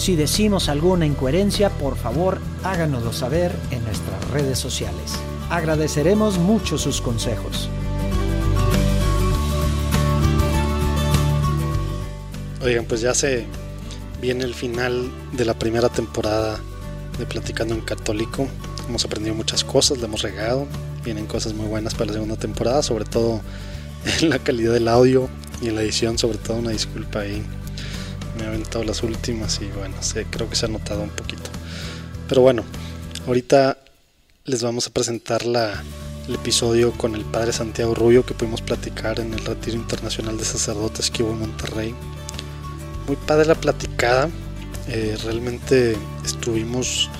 Si decimos alguna incoherencia, por favor háganoslo saber en nuestras redes sociales. Agradeceremos mucho sus consejos. Oigan, pues ya se viene el final de la primera temporada de Platicando en Católico. Hemos aprendido muchas cosas, le hemos regado. Vienen cosas muy buenas para la segunda temporada, sobre todo en la calidad del audio y en la edición, sobre todo una disculpa ahí me he aventado las últimas y bueno, sé, creo que se ha notado un poquito. Pero bueno, ahorita les vamos a presentar la, el episodio con el padre Santiago Rubio que pudimos platicar en el Retiro Internacional de Sacerdotes que hubo en Monterrey. Muy padre la platicada, eh, realmente estuvimos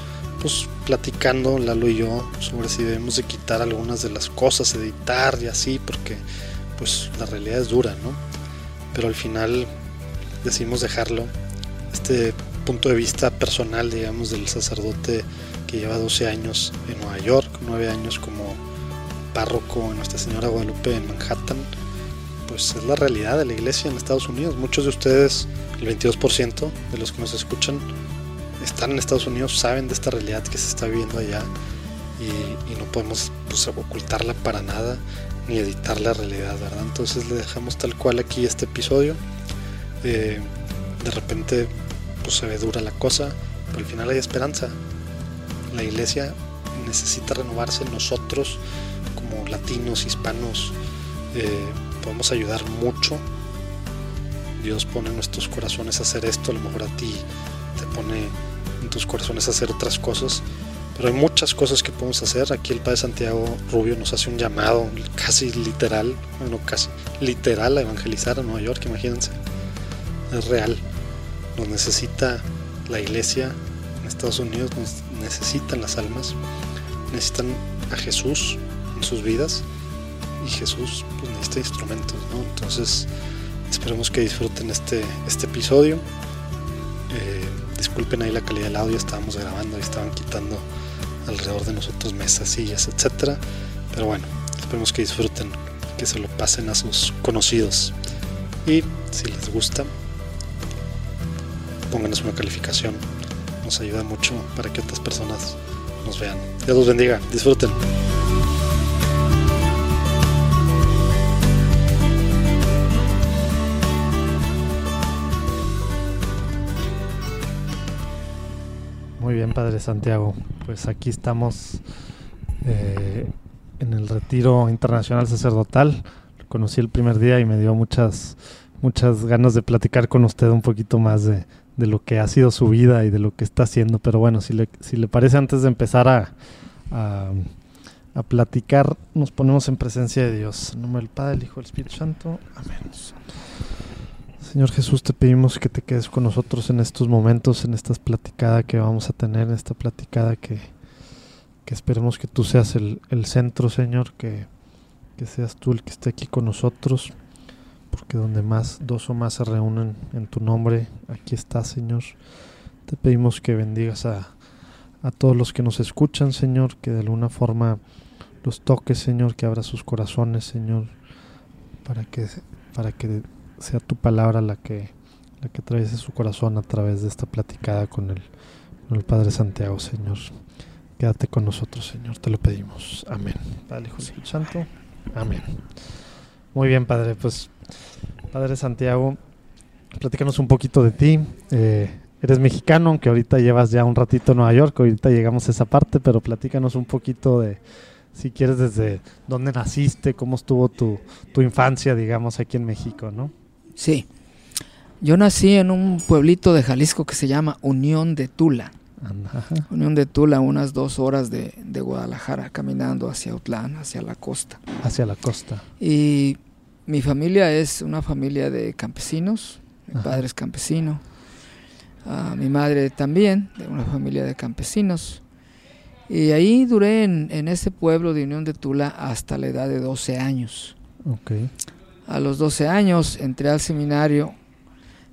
pues platicando Lalo y yo sobre si debemos de quitar algunas de las cosas, editar y así, porque pues la realidad es dura, ¿no? Pero al final decidimos dejarlo. Este punto de vista personal, digamos, del sacerdote que lleva 12 años en Nueva York, 9 años como párroco en Nuestra Señora Guadalupe en Manhattan, pues es la realidad de la iglesia en Estados Unidos. Muchos de ustedes, el 22% de los que nos escuchan, están en Estados Unidos, saben de esta realidad que se está viviendo allá y, no podemos pues, ocultarla para nada ni editar la realidad, ¿verdad? Entonces le dejamos tal cual aquí este episodio de repente pues se ve dura la cosa, pero al final hay esperanza. La iglesia necesita renovarse, nosotros como latinos, hispanos, eh, podemos ayudar mucho. Dios pone en nuestros corazones a hacer esto, a lo mejor a ti te pone en tus corazones a hacer otras cosas, pero hay muchas cosas que podemos hacer. Aquí el Padre Santiago Rubio nos hace un llamado casi literal, bueno, casi literal a evangelizar a Nueva York, imagínense es real. Nos necesita la iglesia en Estados Unidos, necesitan las almas, necesitan a Jesús en sus vidas y Jesús pues, necesita instrumentos, ¿no? Entonces esperemos que disfruten este, este episodio. Eh, disculpen ahí la calidad del audio, estábamos grabando y estaban quitando alrededor de nosotros mesas, sillas, etcétera. Pero bueno, esperemos que disfruten, que se lo pasen a sus conocidos. Y si les gusta, pónganos una calificación. Nos ayuda mucho para que otras personas nos vean. Dios los bendiga. Disfruten. Muy bien, Padre Santiago. Pues aquí estamos eh, en el retiro internacional sacerdotal. Lo conocí el primer día y me dio muchas, muchas ganas de platicar con usted un poquito más de, de lo que ha sido su vida y de lo que está haciendo. Pero bueno, si le, si le parece, antes de empezar a, a, platicar, nos ponemos en presencia de Dios. En nombre del Padre, el Hijo el Espíritu Santo. Amén. Señor Jesús, te pedimos que te quedes con nosotros en estos momentos, en esta platicada que vamos a tener, en esta platicada que, que esperemos que tú seas el, el centro, Señor, que, que seas tú el que esté aquí con nosotros porque donde más dos o más se reúnen en tu nombre, aquí está, Señor. Te pedimos que bendigas a, a todos los que nos escuchan, Señor, que de alguna forma los toques, Señor, que abra sus corazones, Señor, para que, para que sea tu palabra la que, la que atraviese su corazón a través de esta platicada con el, con el Padre Santiago, Señor. Quédate con nosotros, Señor, te lo pedimos. Amén. Padre, Hijo Santo. Amén. Muy bien, Padre, pues Padre Santiago, platícanos un poquito de ti. Eh, eres mexicano, aunque ahorita llevas ya un ratito en Nueva York, ahorita llegamos a esa parte, pero platícanos un poquito de, si quieres, desde dónde naciste, cómo estuvo tu, tu infancia, digamos, aquí en México, ¿no? Sí. Yo nací en un pueblito de Jalisco que se llama Unión de Tula. Unión de Tula, unas dos horas de, de, Guadalajara, caminando hacia Utlán, hacia la costa. Hacia la costa. Y mi familia es una familia de campesinos, mi padre es campesino, uh, mi madre también, de una familia de campesinos. Y ahí duré en, en, ese pueblo de Unión de Tula hasta la edad de 12 años. Okay. A los 12 años entré al seminario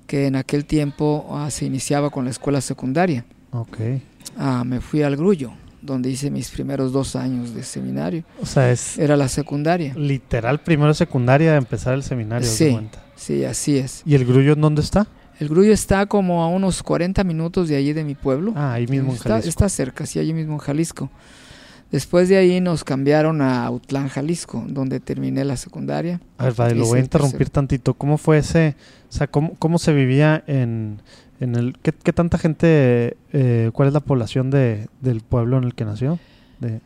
que en aquel tiempo uh, se iniciaba con la escuela secundaria. Okay. Uh, me fui al Grullo, donde hice mis primeros dos años de seminario. O sea, es... Era la secundaria. Literal, primero secundaria, empezar el seminario. Sí, sí, así es. ¿Y el Grullo en dónde está? El Grullo está como a unos 40 minutos de allí de mi pueblo. Ah, ahí mismo está, en Jalisco. Está cerca, sí, allí mismo en Jalisco. Después de ahí nos cambiaron a Utlán, Jalisco, donde terminé la secundaria. A ver, vale, lo voy a interrumpir tantito. ¿Cómo fue ese, o sea, cómo, cómo se vivía en, en el, qué, qué tanta gente, eh, cuál es la población de, del pueblo en el que nació? De,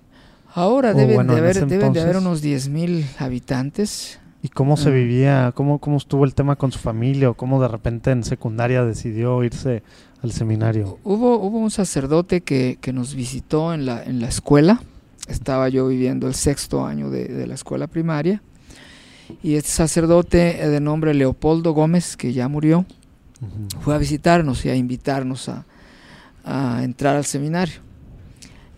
Ahora deben, bueno, de haber, deben entonces, de haber unos 10.000 habitantes. ¿Y cómo se Ah. vivía, cómo, cómo estuvo el tema con su familia o cómo de repente en secundaria decidió irse al seminario? Hubo, hubo un sacerdote que, que nos visitó en la, en la escuela. Estaba yo viviendo el sexto año de, de la escuela primaria. Y este sacerdote eh, de nombre Leopoldo Gómez, que ya murió, Uh -huh. fue a visitarnos y a invitarnos a, a, entrar al seminario.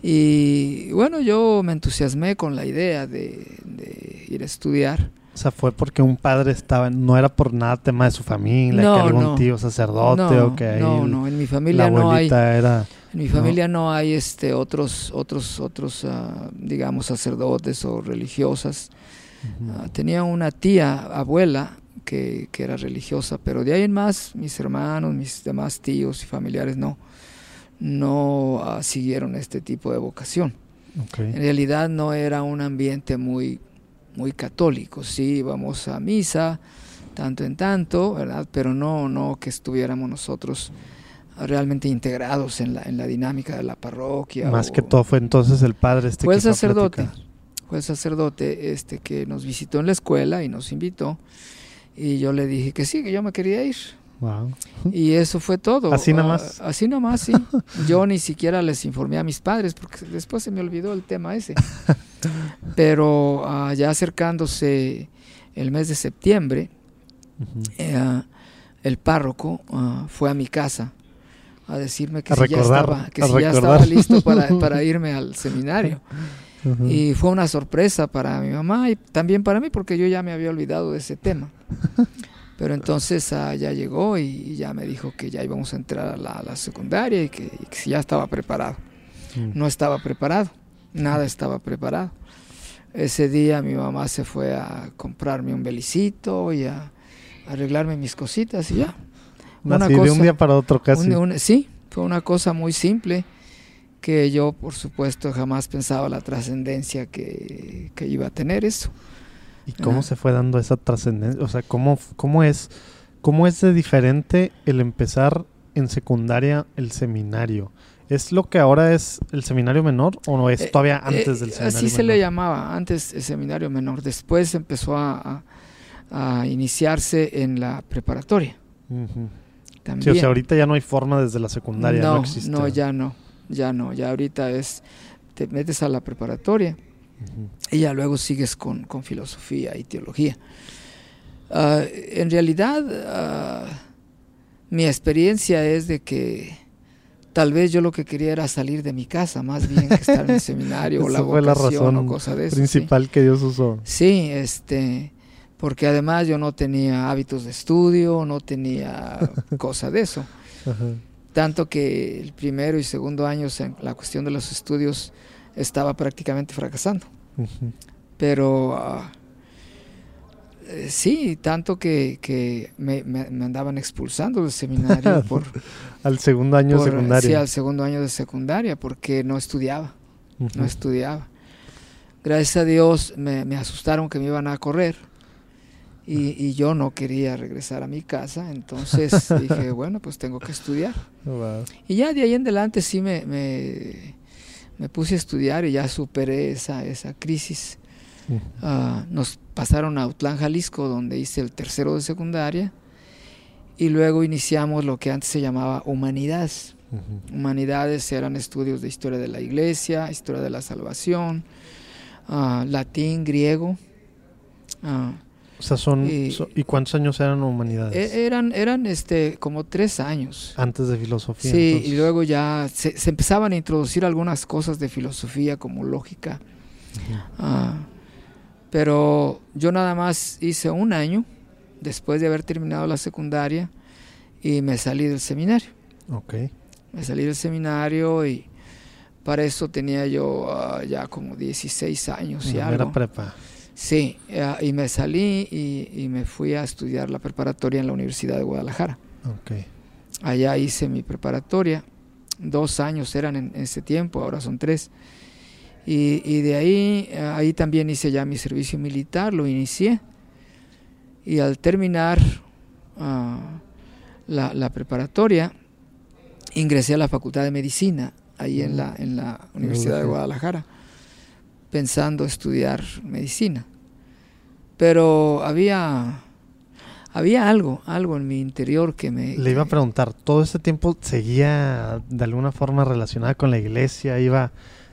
Y bueno, yo me entusiasmé con la idea de, de, ir a estudiar. O sea, fue porque un padre estaba, no era por nada tema de su familia, no, que algún no. tío sacerdote no, o que ahí no, no, en mi familia la no hay, era, en mi familia no, hay este otros, otros, otros, uh, digamos sacerdotes o religiosas. Uh -huh. uh, tenía una tía, abuela, que, que, era religiosa, pero de ahí en más, mis hermanos, mis demás tíos y familiares no, no uh, siguieron este tipo de vocación. Okay. En realidad no era un ambiente muy, muy católico, sí íbamos a misa, tanto en tanto, ¿verdad? Pero no, no que estuviéramos nosotros realmente integrados en la, en la dinámica de la parroquia. Más o, que todo fue entonces el padre este fue que el sacerdote, fue el sacerdote este que nos visitó en la escuela y nos invitó y yo le dije que sí, que yo me quería ir. Wow. Y eso fue todo. Así nomás. Uh, así nomás, sí. yo ni siquiera les informé a mis padres porque después se me olvidó el tema ese. Pero uh, ya acercándose el mes de septiembre, Uh -huh. eh, el párroco fue a mi casa a decirme que a si recordar, ya estaba, que si ya estaba listo para, para irme al seminario. Uh -huh. Y fue una sorpresa para mi mamá y también para mí porque yo ya me había olvidado de ese tema. Pero entonces uh, ya llegó y, y, ya me dijo que ya íbamos a entrar a la, a la secundaria y que, y que, ya estaba preparado. Mm. No estaba preparado, nada estaba preparado. Ese día mi mamá se fue a comprarme un belicito y a arreglarme mis cositas y ya. Una Así cosa, de un día para otro casi. Un, un, sí, fue una cosa muy simple que yo por supuesto jamás pensaba la trascendencia que, que, iba a tener eso. ¿Y cómo se fue dando esa trascendencia? O sea, ¿cómo, ¿cómo, es, ¿cómo es de diferente el empezar en secundaria el seminario? ¿Es lo que ahora es el seminario menor o no es todavía eh, antes del seminario Así menor? se le llamaba, antes el seminario menor. Después empezó a, a, a iniciarse en la preparatoria. Uh -huh. También. Sí, o sea, ahorita ya no hay forma desde la secundaria, no, no existe. No, ya no, ya no, ya ahorita es, te metes a la preparatoria uh -huh. y ya luego sigues con, con filosofía y teología. Uh, en realidad, uh, mi experiencia es de que tal vez yo lo que quería era salir de mi casa, más bien que estar en el seminario o la fue vocación la razón o cosa de eso. principal ¿sí? que Dios usó. Sí, este, porque además yo no tenía hábitos de estudio, no tenía cosa de eso. Ajá. Tanto que el primero y segundo años en la cuestión de los estudios estaba prácticamente fracasando. Uh -huh. Pero uh, sí, tanto que, que me, me, me, andaban expulsando del seminario por... al segundo año por, de secundaria. Sí, al segundo año de secundaria, porque no estudiaba, uh -huh. no estudiaba. Gracias a Dios me, me, asustaron que me iban a correr y, y, yo no quería regresar a mi casa, entonces dije, bueno, pues tengo que estudiar. Wow. Y ya de ahí en adelante sí me, me, puse a estudiar y ya superé esa, esa crisis. Uh -huh. uh, nos pasaron a Utlán, Jalisco, donde hice el tercero de secundaria, y luego iniciamos lo que antes se llamaba Humanidades. Uh Humanidades eran estudios de historia de la iglesia, historia de la salvación, ah, latín, griego. O sea, son, y, cuántos años eran humanidades? E, eran, eran este, como tres años. Antes de filosofía. Sí, y luego ya se, empezaban a introducir algunas cosas de filosofía como lógica. Ah, pero yo nada más hice un año después de haber terminado la secundaria y me salí del seminario. Ok. Me salí del seminario y para eso tenía yo ah, ya como 16 años y algo. Era prepa. Sí, ah, y me salí y, me fui a estudiar la preparatoria en la Universidad de Guadalajara. Okay. Allá hice mi preparatoria. Dos años eran en, ese tiempo, ahora son tres. Y, de ahí, ah, ahí también hice ya mi servicio militar, lo inicié. Y al terminar la, la, preparatoria, ingresé a la Facultad de Medicina, ahí en la, en la Universidad de Guadalajara pensando estudiar medicina. Pero había, había algo, algo en mi interior que me... Le iba a preguntar, ¿todo ese tiempo seguía de alguna forma relacionada con la iglesia? ¿Iba,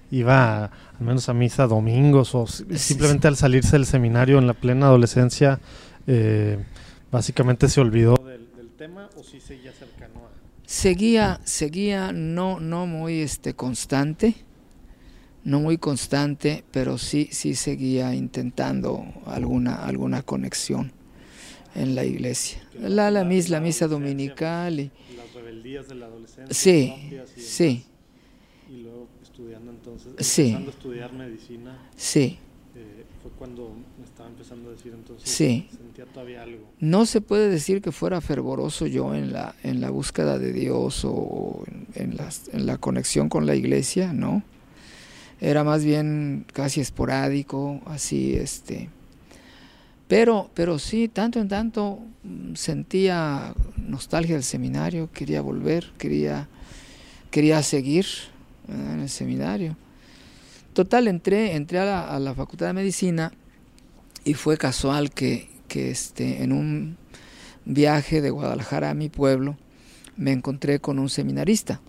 iba al menos a misa domingos o simplemente al salirse del seminario en la plena adolescencia eh, básicamente se olvidó del, tema o sí seguía cercano a... Seguía, seguía no, no muy este, constante no muy constante, pero sí, sí seguía intentando alguna, alguna conexión en la iglesia. La, la, misa, la misa dominical y... Las rebeldías de la adolescencia. Sí, sí. Y luego estudiando entonces, sí. a estudiar medicina. Sí. Eh, fue cuando me estaba empezando a decir entonces, sí. sentía todavía algo. No se puede decir que fuera fervoroso yo en la, en la búsqueda de Dios o en, en, en la conexión con la iglesia, ¿no? Era más bien casi esporádico, así este. Pero, pero sí, tanto en tanto mm, sentía nostalgia del seminario, quería volver, quería, quería seguir en el seminario. Total, entré, entré a la, Facultad de Medicina y fue casual que, que este, en un viaje de Guadalajara a mi pueblo me encontré con un seminarista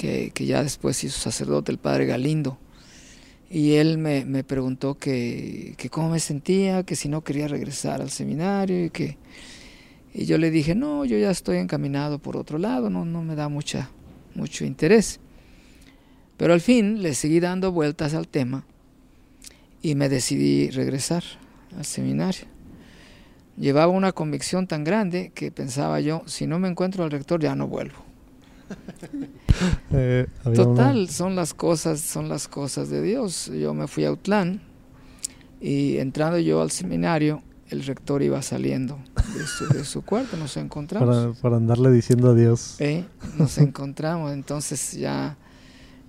que, ya después hizo sacerdote, el padre Galindo. Y él me, me preguntó que, que, cómo me sentía, que si no quería regresar al seminario y que... Y yo le dije, no, yo ya estoy encaminado por otro lado, no, no me da mucha, mucho interés. Pero al fin le seguí dando vueltas al tema y me decidí regresar al seminario. Llevaba una convicción tan grande que pensaba yo, si no me encuentro al rector ya no vuelvo. Eh, Total, son las cosas, son las cosas de Dios. Yo me fui a Utlán y entrando yo al seminario, el rector iba saliendo de su, cuarto, nos encontramos. Para, andarle diciendo adiós. ¿Eh? Nos encontramos, entonces ya,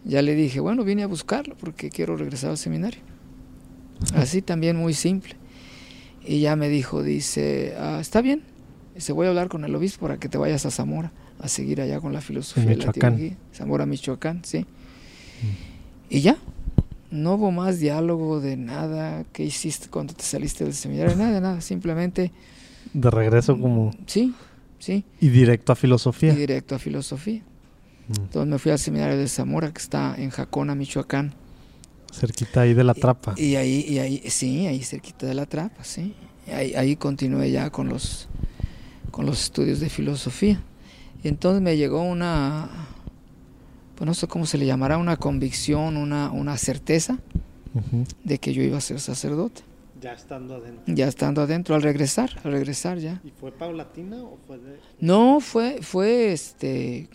ya le dije, bueno, vine a buscarlo porque quiero regresar al seminario. Así también muy simple. Y ya me dijo, dice, ah, está bien, se voy a hablar con el obispo para que te vayas a Zamora a seguir allá con la filosofía de la teología. Zamora, Michoacán, sí. Mm. Y ya, no hubo más diálogo de nada. ¿Qué hiciste cuando te saliste del seminario? Nada, nada, simplemente... De regreso como... Sí, sí. Y directo a filosofía. Y directo a filosofía. Mm. Entonces me fui al seminario de Zamora, que está en Jacona, Michoacán. Cerquita ahí de la trapa. Y, ahí, y ahí, sí, ahí cerquita de la trapa, sí. Ahí, ahí continué ya con los, con los estudios de filosofía. Y entonces me llegó una, pues no sé cómo se le llamará, una convicción, una, una certeza de que yo iba a ser sacerdote. Ya estando adentro. Ya estando adentro, al regresar, al regresar ya. ¿Y fue paulatina o fue de...? No, fue, fue este,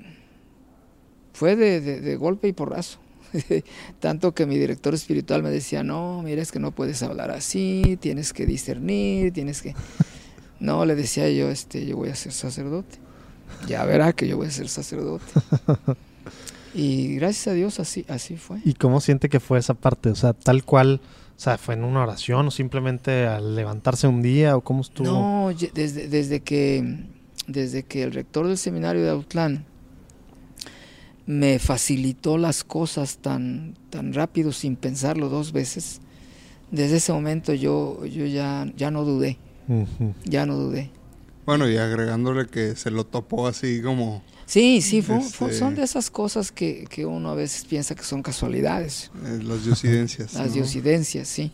fue de, de, golpe y porrazo. Tanto que mi director espiritual me decía, no, mira, es que no puedes hablar así, tienes que discernir, tienes que... No, le decía yo, este, yo voy a ser sacerdote ya verá que yo voy a ser sacerdote. y gracias a Dios así, así fue. ¿Y cómo siente que fue esa parte? O sea, tal cual, o sea, fue en una oración o simplemente al levantarse un día o cómo estuvo? No, desde, desde que desde que el rector del seminario de Autlán me facilitó las cosas tan, tan rápido sin pensarlo dos veces, desde ese momento yo, yo ya, ya no dudé, ya no dudé. Bueno, y agregándole que se lo topó así como Sí, sí, fue- fue- Este- son de esas cosas que, que uno a veces piensa que son casualidades. Eh, las diosidencias. Las ¿no? diosidencias, sí.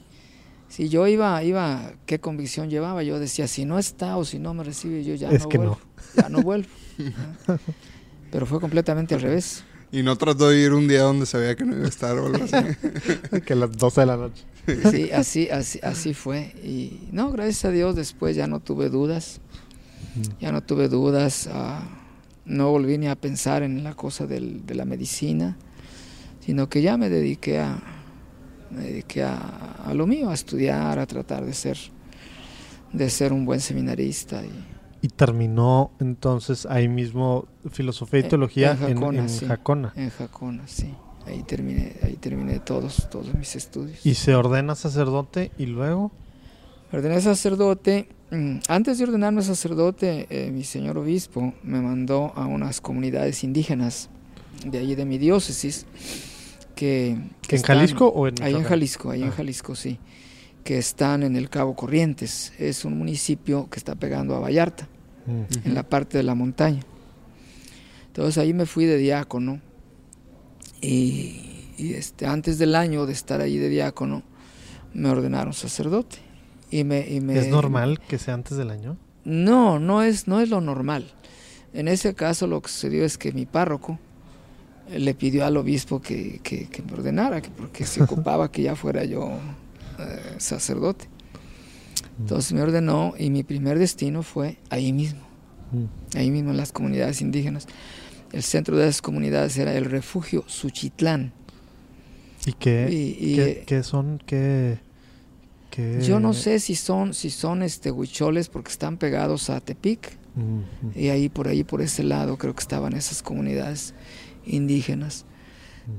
Si yo iba, iba, ¿qué convicción llevaba? Yo decía, si no está o si no me recibe, yo ya Es no que vuelvo. Ya no vuelvo. Pero fue completamente al revés. Y no trató de ir un día donde sabía que no iba a estar o algo así. que a las 12 de la noche. Sí, así, así, así fue. Y no, gracias a Dios después ya no tuve dudas. Ya no tuve dudas. ah, no volví ni a pensar en la cosa del- de la medicina, sino que ya me dediqué a, me dediqué a, a lo mío, a estudiar, a tratar de ser, de ser un buen seminarista. Y, Y terminó entonces ahí mismo filosofía y En- teología en en, Jacona, en sí. Jacona. en Jacona, sí. Ahí terminé, ahí terminé todos, todos mis estudios. Y se ordena sacerdote y luego. Ordené sacerdote. Mm, Antes de ordenarme sacerdote, eh, mi señor obispo me mandó a unas comunidades indígenas de allí de mi diócesis. Que, que ¿En están- Jalisco o en Ahí en? Jalisco, ahí en Ah. Jalisco, sí. Que están en el Cabo Corrientes. Es un municipio que está pegando a Vallarta, Mm. en la parte de la montaña. Entonces ahí me fui de diácono. Y, y, este, antes del año de estar ahí de diácono, me ordenaron sacerdote. Y me, y me- ¿Es normal que sea antes del año? No, no es, no es lo normal. En ese caso lo que sucedió es que mi párroco eh, le pidió al obispo que, que- que me ordenara, que porque se ocupaba que ya fuera yo eh, sacerdote. Entonces me ordenó y mi primer destino fue ahí mismo, Mm. ahí mismo en las comunidades indígenas. El centro de esas comunidades era el refugio Suchitlán. ¿Y qué, Y- y, qué, qué son? ¿Qué, Yo no sé si son, si son este huicholes porque están pegados a Tepic. Y ahí por ahí, por ese lado, creo que estaban esas comunidades indígenas.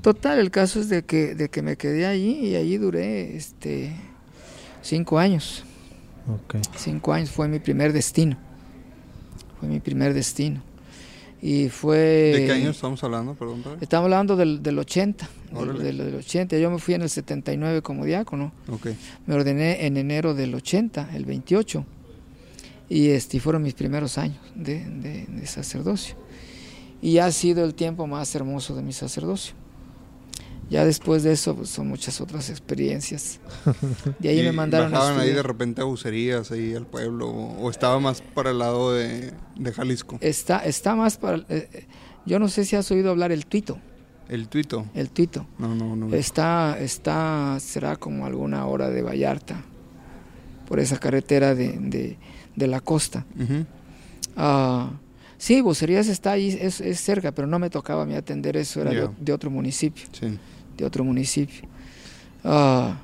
Total, el caso es de que, de que me quedé allí y allí duré este cinco años. Cinco años fue mi primer destino. Fue mi primer destino. Y fue... ¿De qué año estamos hablando? Perdón, padre. Estamos hablando del, del 80. Del, del- del 80. Yo me fui en el 79 como diácono. Ok. Me ordené en enero del 80, el 28. Y este, fueron mis primeros años de, de- de sacerdocio. Y ha sido el tiempo más hermoso de mi sacerdocio. Ya después de eso, pues, son muchas otras experiencias. De ahí ¿Y me mandaron a ahí de repente a bucerías ahí al pueblo o, estaba más para el lado de, de Jalisco? Está, está más para... eh, eh, yo no sé si has oído hablar el tuito. El tuito. El tuito. No, no, no. Está, está, será como alguna hora de Vallarta, por esa carretera de, de- de la costa. Ah, sí, Vocerías está ahí, es, es cerca, pero no me tocaba a mí atender eso, era de de, otro municipio, Sí. De otro municipio. Ah,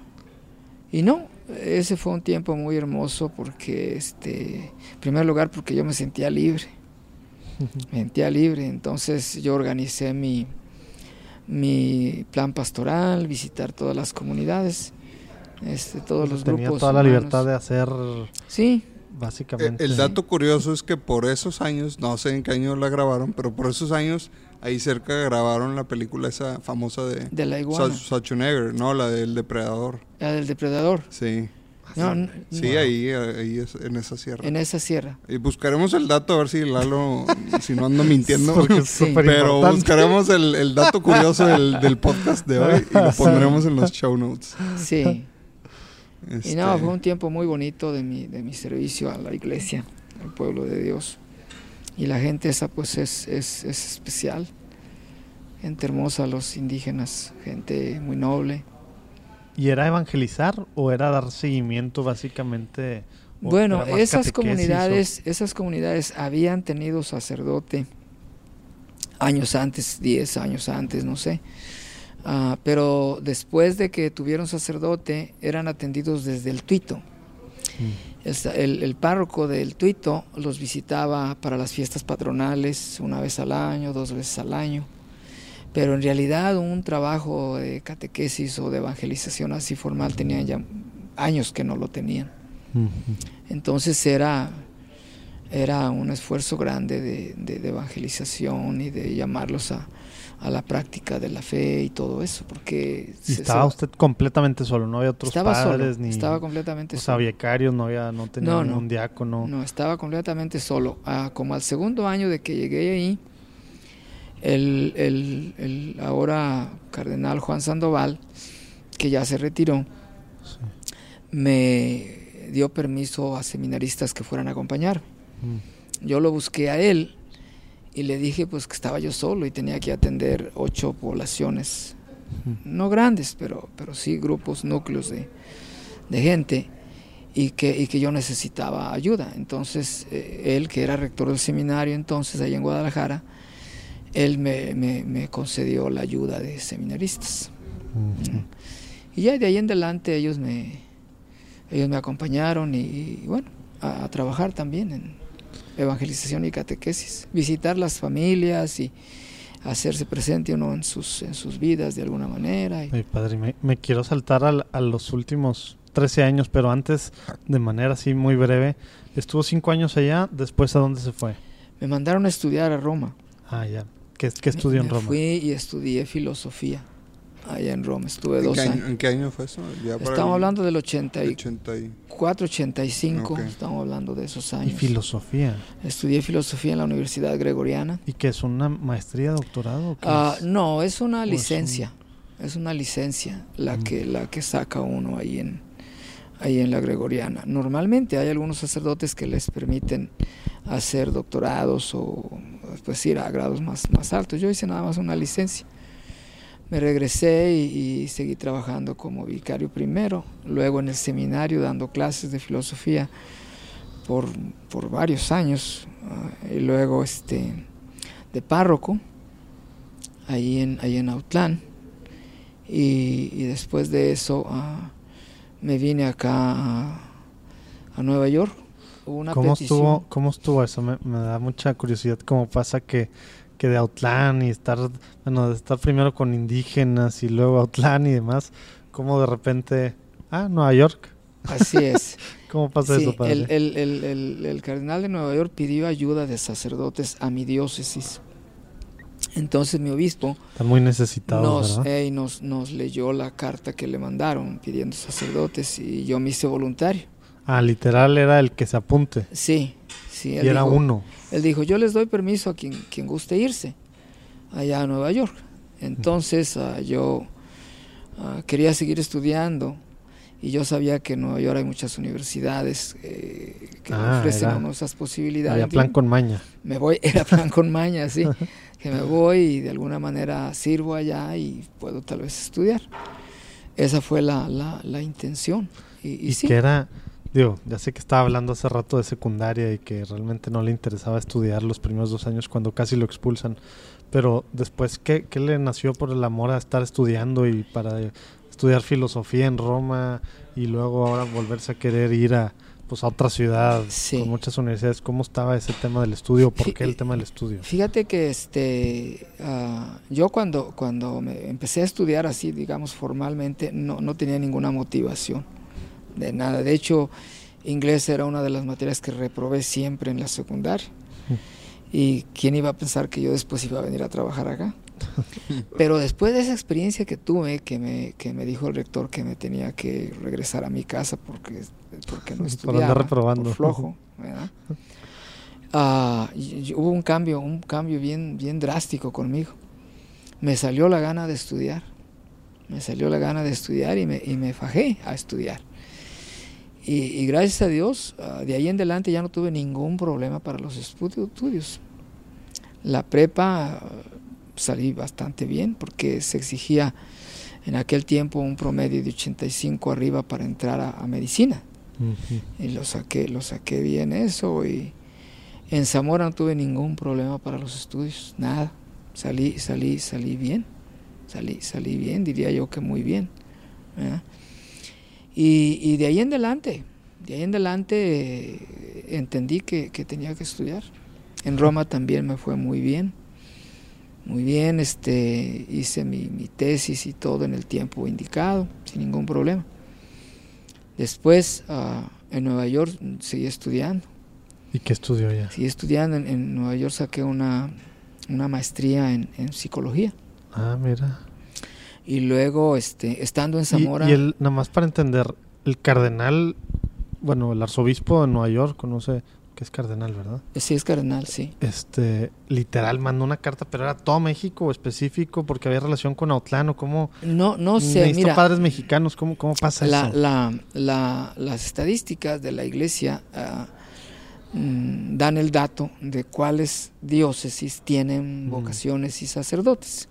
y no, ese fue un tiempo muy hermoso porque, este, en primer lugar, porque yo me sentía libre, me sentía libre, entonces yo organicé mi, mi plan pastoral, visitar todas las comunidades, este, todos los Tenía grupos. toda la humanos. libertad de hacer Sí, básicamente. Eh, El dato curioso es que por esos años, no sé en qué año la grabaron, pero por esos años ahí cerca grabaron la película esa famosa de de la iguana, Schwar- Schwarzenegger, no, la del depredador. la del depredador. Sí. No, Sí, ahí, ahí es, en esa sierra. en esa sierra. Y buscaremos el dato a ver si Lalo, si no ando mintiendo. Porque es Sí. Pero importante. buscaremos el, el dato curioso del, del podcast de hoy y lo pondremos en los show notes. Sí. Y Este, no, fue un tiempo muy bonito de mi, de mi servicio a la iglesia, al pueblo de Dios. Y la gente esa pues es, es, es especial. Gente hermosa, los indígenas, gente muy noble. ¿Y era evangelizar o era dar seguimiento básicamente? o Bueno, esas comunidades, esas comunidades habían tenido sacerdote años antes, 10 años antes, no sé. Ah, pero después de que tuvieron sacerdote, eran atendidos desde el tuito. Mm. El, el- el párroco del tuito los visitaba para las fiestas patronales una vez al año, dos veces al año. Pero en realidad un trabajo de catequesis o de evangelización así formal tenían ya años que no lo tenían. Entonces era, era un esfuerzo grande de, de- de evangelización y de llamarlos a, a la práctica de la fe y todo eso, porque Y se- estaba se- usted completamente solo, no había otros estaba padres solo, ni estaba completamente o sea, solo. vicarios, no había, no tenía No, no. ningún diácono. No, estaba completamente solo. Ah, como al segundo año de que llegué ahí, el, el, el ahora cardenal Juan Sandoval, que ya se retiró, me dio permiso a seminaristas que fueran a acompañarme. Mm. Yo lo busqué a él y le dije pues que estaba yo solo y tenía que atender ocho poblaciones, no grandes, pero, pero sí grupos, núcleos de, de gente y que, y que yo necesitaba ayuda. Entonces eh, él, que era rector del seminario entonces ahí en Guadalajara, él me, me, me concedió la ayuda de seminaristas. Y ya de ahí en adelante ellos me, ellos me acompañaron y, y, bueno, a, a trabajar también en evangelización y catequesis, visitar las familias y hacerse presente uno en sus, en sus vidas de alguna manera. y- Ay, padre, me, me quiero saltar al- a, los últimos 13 años, pero antes, de manera así muy breve, estuvo 5 años allá, después a dónde se fue. me mandaron a estudiar a Roma. Ah, ya. ¿Qué, qué estudió Me- en Roma? Fui y estudié filosofía allá en Roma. Estuve ¿En dos año, años. en qué año fue eso? Ya para Estamos el hablando del 84, 80 y- 85. Ok. Estamos hablando de esos Y años. filosofía. Estudié filosofía en la Universidad Gregoriana. ¿Y qué es una maestría, doctorado? Ah, es? no, es una es licencia. Es una licencia la Mm. que la que saca uno ahí en ahí en la Gregoriana. Normalmente hay algunos sacerdotes que les permiten hacer doctorados o pues ir a grados más más altos. Yo hice nada más una licencia. Me regresé y, y seguí trabajando como vicario primero, luego en el seminario dando clases de filosofía por, por varios años ah, y luego este de párroco ahí en, ahí en Autlán. Y, y después de eso ah, me vine acá a, a Nueva York. Una ¿Cómo, petición. estuvo, ¿Cómo estuvo eso? Me, me da mucha curiosidad cómo pasa que, que de Autlán y estar, bueno, de estar primero con indígenas y luego Autlán y demás, cómo de repente, ah, Nueva York. Así es. ¿Cómo pasa Sí, eso, padre? el, el- el- cardenal de Nueva York pidió ayuda de sacerdotes a mi diócesis. Entonces mi obispo Están muy necesitados, nos, nos, nos leyó la carta que le mandaron pidiendo sacerdotes y yo me hice voluntario. Ah, literal era el que se apunte. Sí, sí. Y era dijo- uno. Él dijo, yo les doy permiso a quien, quien guste irse allá a Nueva York. Entonces ah, yo ah, quería seguir estudiando y yo sabía que en Nueva York hay muchas universidades eh, que Ah, ofrecen era- posibilidades. Había plan con maña. Me voy, era plan con maña, sí, que me voy y de alguna manera sirvo allá y puedo tal vez estudiar. Esa fue la, la, la intención. Y, y Y, sí, que era, digo, ya sé que estaba hablando hace rato de secundaria y que realmente no le interesaba estudiar los primeros dos años cuando casi lo expulsan. Pero después, ¿qué, qué le nació por el amor a estar estudiando y para estudiar filosofía en Roma y luego ahora volverse a querer ir a, pues, a otra ciudad Sí. con muchas universidades? ¿Cómo estaba ese tema del estudio? ¿Por Fí- qué el tema del estudio? Fíjate que este, ah, yo cuando, cuando me empecé a estudiar así, digamos, formalmente, no, no tenía ninguna motivación de nada. De hecho, inglés era una de las materias que reprobé siempre en la secundaria. ¿Y quién iba a pensar que yo después iba a venir a trabajar acá? Pero después de esa experiencia que tuve, que me, que me dijo el rector que me tenía que regresar a mi casa porque, porque no Por andar estudiaba, reprobando. por flojo, ¿verdad? Ah, y- y hubo un cambio, un cambio bien, bien drástico conmigo. Me salió la gana de estudiar, me salió la gana de estudiar y me, y me fajé a estudiar. Y, y gracias a Dios, ah, de ahí en adelante ya no tuve ningún problema para los estu- estudios. La prepa ah, salí bastante bien porque se exigía en aquel tiempo un promedio de 85 arriba para entrar a, a medicina. Y lo saqué, lo saqué bien eso y en Zamora no tuve ningún problema para los estudios, nada. Salí, salí, salí bien. Salí, salí bien, diría yo que muy bien. ¿verdad? Y, y de ahí en adelante, de ahí en adelante eh, entendí que, que tenía que estudiar. En Roma también me fue muy bien. Muy bien, este, hice mi, mi tesis y todo en el tiempo indicado, sin ningún problema. Después, ah, en Nueva York, seguí estudiando. ¿Y qué estudió ya? Seguí estudiando. En, en Nueva York saqué una, una maestría en, en psicología. Ah, mira. Y luego, este, estando en Y- Zamora... Y, el, nada más para entender, el cardenal, bueno, el arzobispo de Nueva York, no sé, que es cardenal, ¿verdad? Sí, es cardenal, sí. Este, literal, mandó una carta, pero era todo México específico porque había relación con Autlán o cómo... No, no sé, mira, padres mexicanos, ¿cómo, cómo pasa la, eso? la, la- las estadísticas de la iglesia mm, dan el dato de cuáles diócesis tienen Mm. vocaciones y sacerdotes.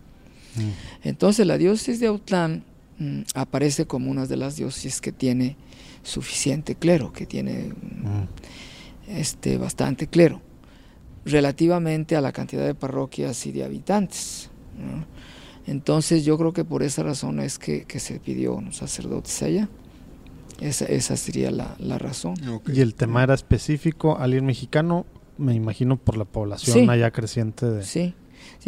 Entonces la diócesis de Autlán mm, aparece como una de las diócesis que tiene suficiente clero, que tiene mm, este, bastante clero, relativamente a la cantidad de parroquias y de habitantes. ¿no? Entonces yo creo que por esa razón es que, que se pidió unos sacerdotes allá. Esa, esa sería la, la razón. Y el tema era específico, alguien mexicano, me imagino por la población Sí. allá creciente de... Sí,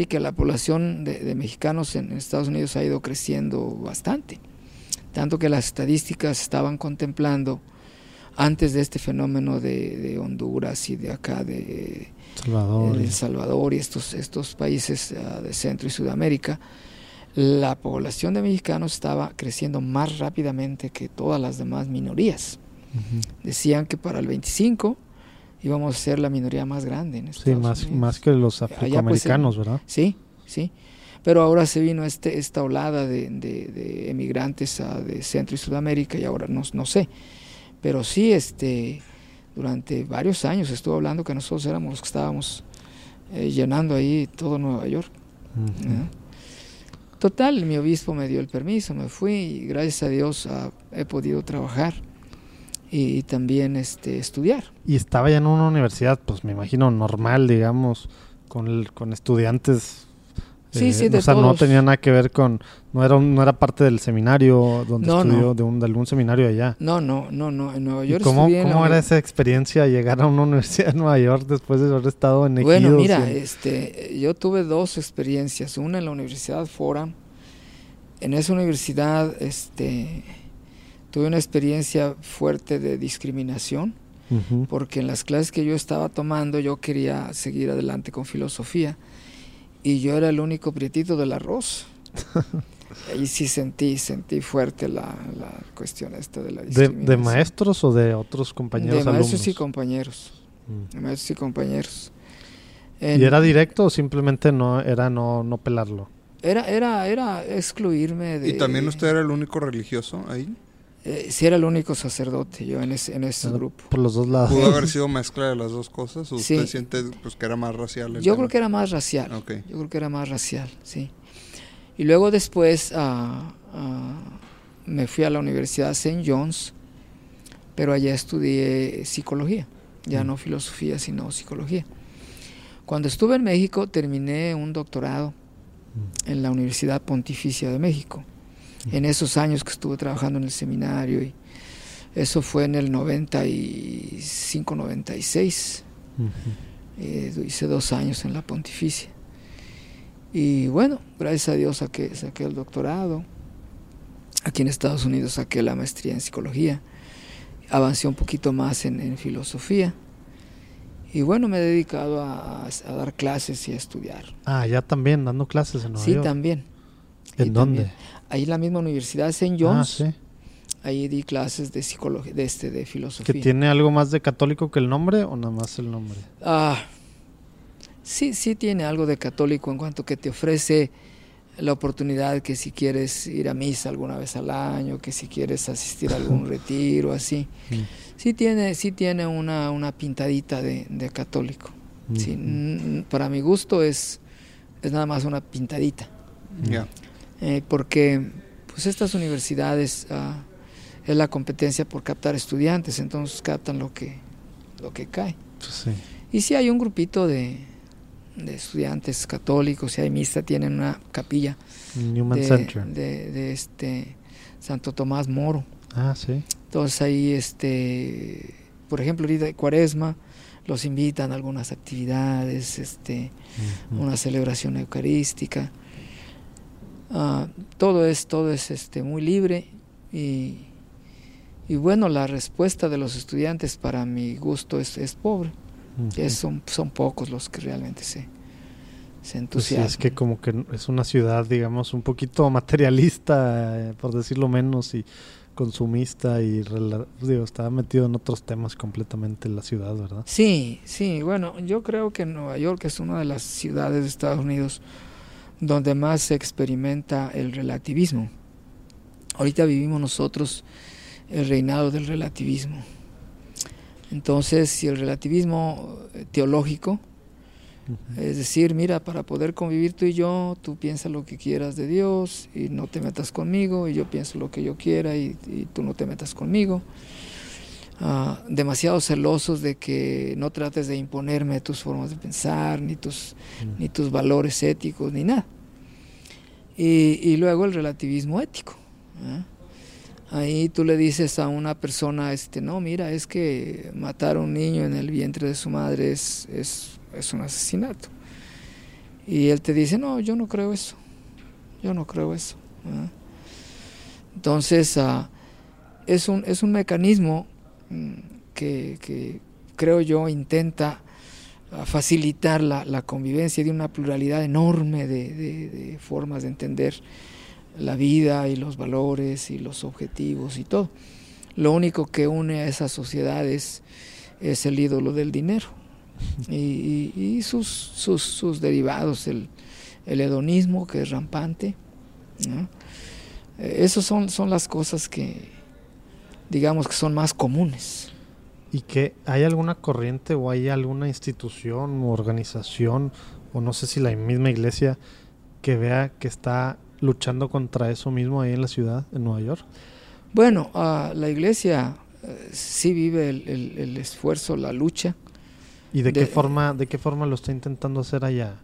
sí que la población de, de mexicanos en Estados Unidos ha ido creciendo bastante. Tanto que las estadísticas estaban contemplando antes de este fenómeno de, de Honduras y de acá de, Salvador. El y- Salvador y estos, estos países ah, de Centro y Sudamérica, la población de mexicanos estaba creciendo más rápidamente que todas las demás minorías. Decían que para el 25 íbamos a ser la minoría más grande en Sí, Estados más, Unidos. más que los pues, afroamericanos, ¿verdad? Sí, sí. Pero ahora se vino este, esta olada de, de- de emigrantes de Centro y Sudamérica y ahora no, no sé. Pero sí, este, durante varios años estuvo hablando que nosotros éramos los que estábamos eh, llenando ahí todo Nueva York. Ujú. ¿no? Total, mi obispo me dio el permiso, me fui y gracias a Dios ah, he podido trabajar y, también este, estudiar. Y estaba ya en una universidad, pues me imagino normal, digamos, con, el- con estudiantes. Sí, eh, sí, de O sea, no todos. tenía nada que ver con. No era, no era parte del seminario donde No, estudió, no. De, un, de algún seminario allá. No, no, no, no. En Nueva ¿Y York cómo, estudié en la cómo era esa experiencia llegar a una universidad en Nueva York después de haber estado en Bueno, Ejidos mira, y este, yo tuve dos experiencias. Una en la Universidad Fordham. En esa universidad, este, tuve una experiencia fuerte de discriminación, Ujú. porque en las clases que yo estaba tomando yo quería seguir adelante con filosofía y yo era el único prietito del arroz. Ahí sí sentí, sentí fuerte la, la cuestión esta de la ¿De, discriminación. de maestros o de otros compañeros De maestros alumnos? y compañeros. Mm. De maestros y compañeros. ¿Y En- era directo o simplemente no era no, no pelarlo? Era, era, era excluirme de... ¿Y también usted era el único religioso ahí? Eh, sí, era el único sacerdote yo en ese, en ese grupo. Por los dos lados. ¿Pudo haber sido mezcla de las dos cosas? ¿O Sí. usted siente pues, que era más racial? el Yo tema? creo que era más racial. Yo creo que era más racial, sí. Y luego después ah, ah, me fui a la Universidad St. John's, pero allá estudié psicología, ya Mm. no filosofía, sino psicología. Cuando estuve en México terminé un doctorado en la Universidad Pontificia de México, en esos años que estuve trabajando en el seminario y eso fue en el 95-96. Ujú. Eh, hice dos años en la pontificia. Y bueno, gracias a Dios saqué, saqué el doctorado. Aquí en Estados Unidos saqué la maestría en psicología. Avancé un poquito más en, en filosofía. Y bueno, me he dedicado a, a dar clases y a estudiar. Ah, ya también, dando clases en Nueva sí, York. también. ¿En dónde? también. Ahí en la misma universidad, St. Ah, John's. sí. Ahí di clases de psicología, de, este, de ¿Que filosofía. tiene algo más de católico que el nombre o nada más el nombre? Ah, sí, sí tiene algo de católico en cuanto que te ofrece la oportunidad que si quieres ir a misa alguna vez al año, que si quieres asistir a algún retiro, así. Mm. Sí tiene, sí tiene una, una pintadita de, de católico. Sí, Ujú. mm, para mi gusto es, es nada más una pintadita. Ya. Eh, porque pues estas universidades ah, es la competencia por captar estudiantes, entonces captan lo que, lo que cae. Pues sí. Y si hay un grupito de, de estudiantes católicos, si hay misa, tienen una capilla Newman de, Center. de- de este Santo Tomás Moro. Ah, sí. Entonces ahí, este, por ejemplo, ahorita de Cuaresma, los invitan a algunas actividades, este, una celebración eucarística. Ah, todo es, todo es este, muy libre y, y bueno, la respuesta de los estudiantes para mi gusto es, es pobre. Ujú. Es- son, son pocos los que realmente se, se Pues sí, entusiasman. es que como que es una ciudad, digamos, un poquito materialista, eh, por decirlo menos, y consumista y digo, estaba metido en otros temas completamente en la ciudad, ¿verdad? Sí, sí, bueno, yo creo que Nueva York es una de las ciudades de Estados Unidos donde más se experimenta el relativismo. Ahorita vivimos nosotros el reinado del relativismo. Entonces, si el relativismo eh, teológico, es decir, mira, para poder convivir tú y yo, tú piensas lo que quieras de Dios y no te metas conmigo, y yo pienso lo que yo quiera y, tú no te metas conmigo. Ah, demasiado celosos de que no trates de imponerme tus formas de pensar, ni tus, ni tus valores éticos, ni nada. Y, luego el relativismo ético. Ahí tú le dices a una persona, este, no, mira, es que matar a un niño en el vientre de su madre es, es es un asesinato. Y él te dice, no, yo no creo eso, yo no creo eso. Entonces, ah, es, un, es un mecanismo mm, que, creo yo intenta ah, facilitar la, convivencia de una pluralidad enorme de, formas de entender la vida y los valores y los objetivos y todo. Lo único que une a esas sociedades es el ídolo del dinero y, sus, sus, derivados, el, hedonismo que es rampante. ¿no? Eh, esas son, son las cosas que, digamos, que son más comunes. ¿Y que hay alguna corriente o hay alguna institución u organización, o no sé si la misma iglesia, que vea que está luchando contra eso mismo ahí en la ciudad, en Nueva York? Bueno, uh, la iglesia uh, sí vive el, el, el, esfuerzo, la lucha, ¿Y de, qué forma, de qué forma lo está intentando hacer allá?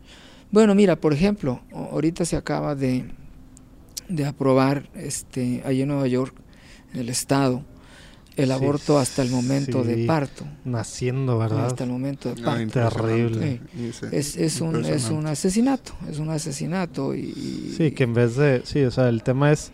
Bueno, mira, por ejemplo, ahorita se acaba de, de aprobar este, allí en Nueva York, en el estado, el aborto hasta el momento de parto. Naciendo, ¿verdad? Hasta el momento de parto. Terrible. Es, es, un, es un asesinato, es un asesinato. Y, sí, que en vez de, sí, o sea, el tema es,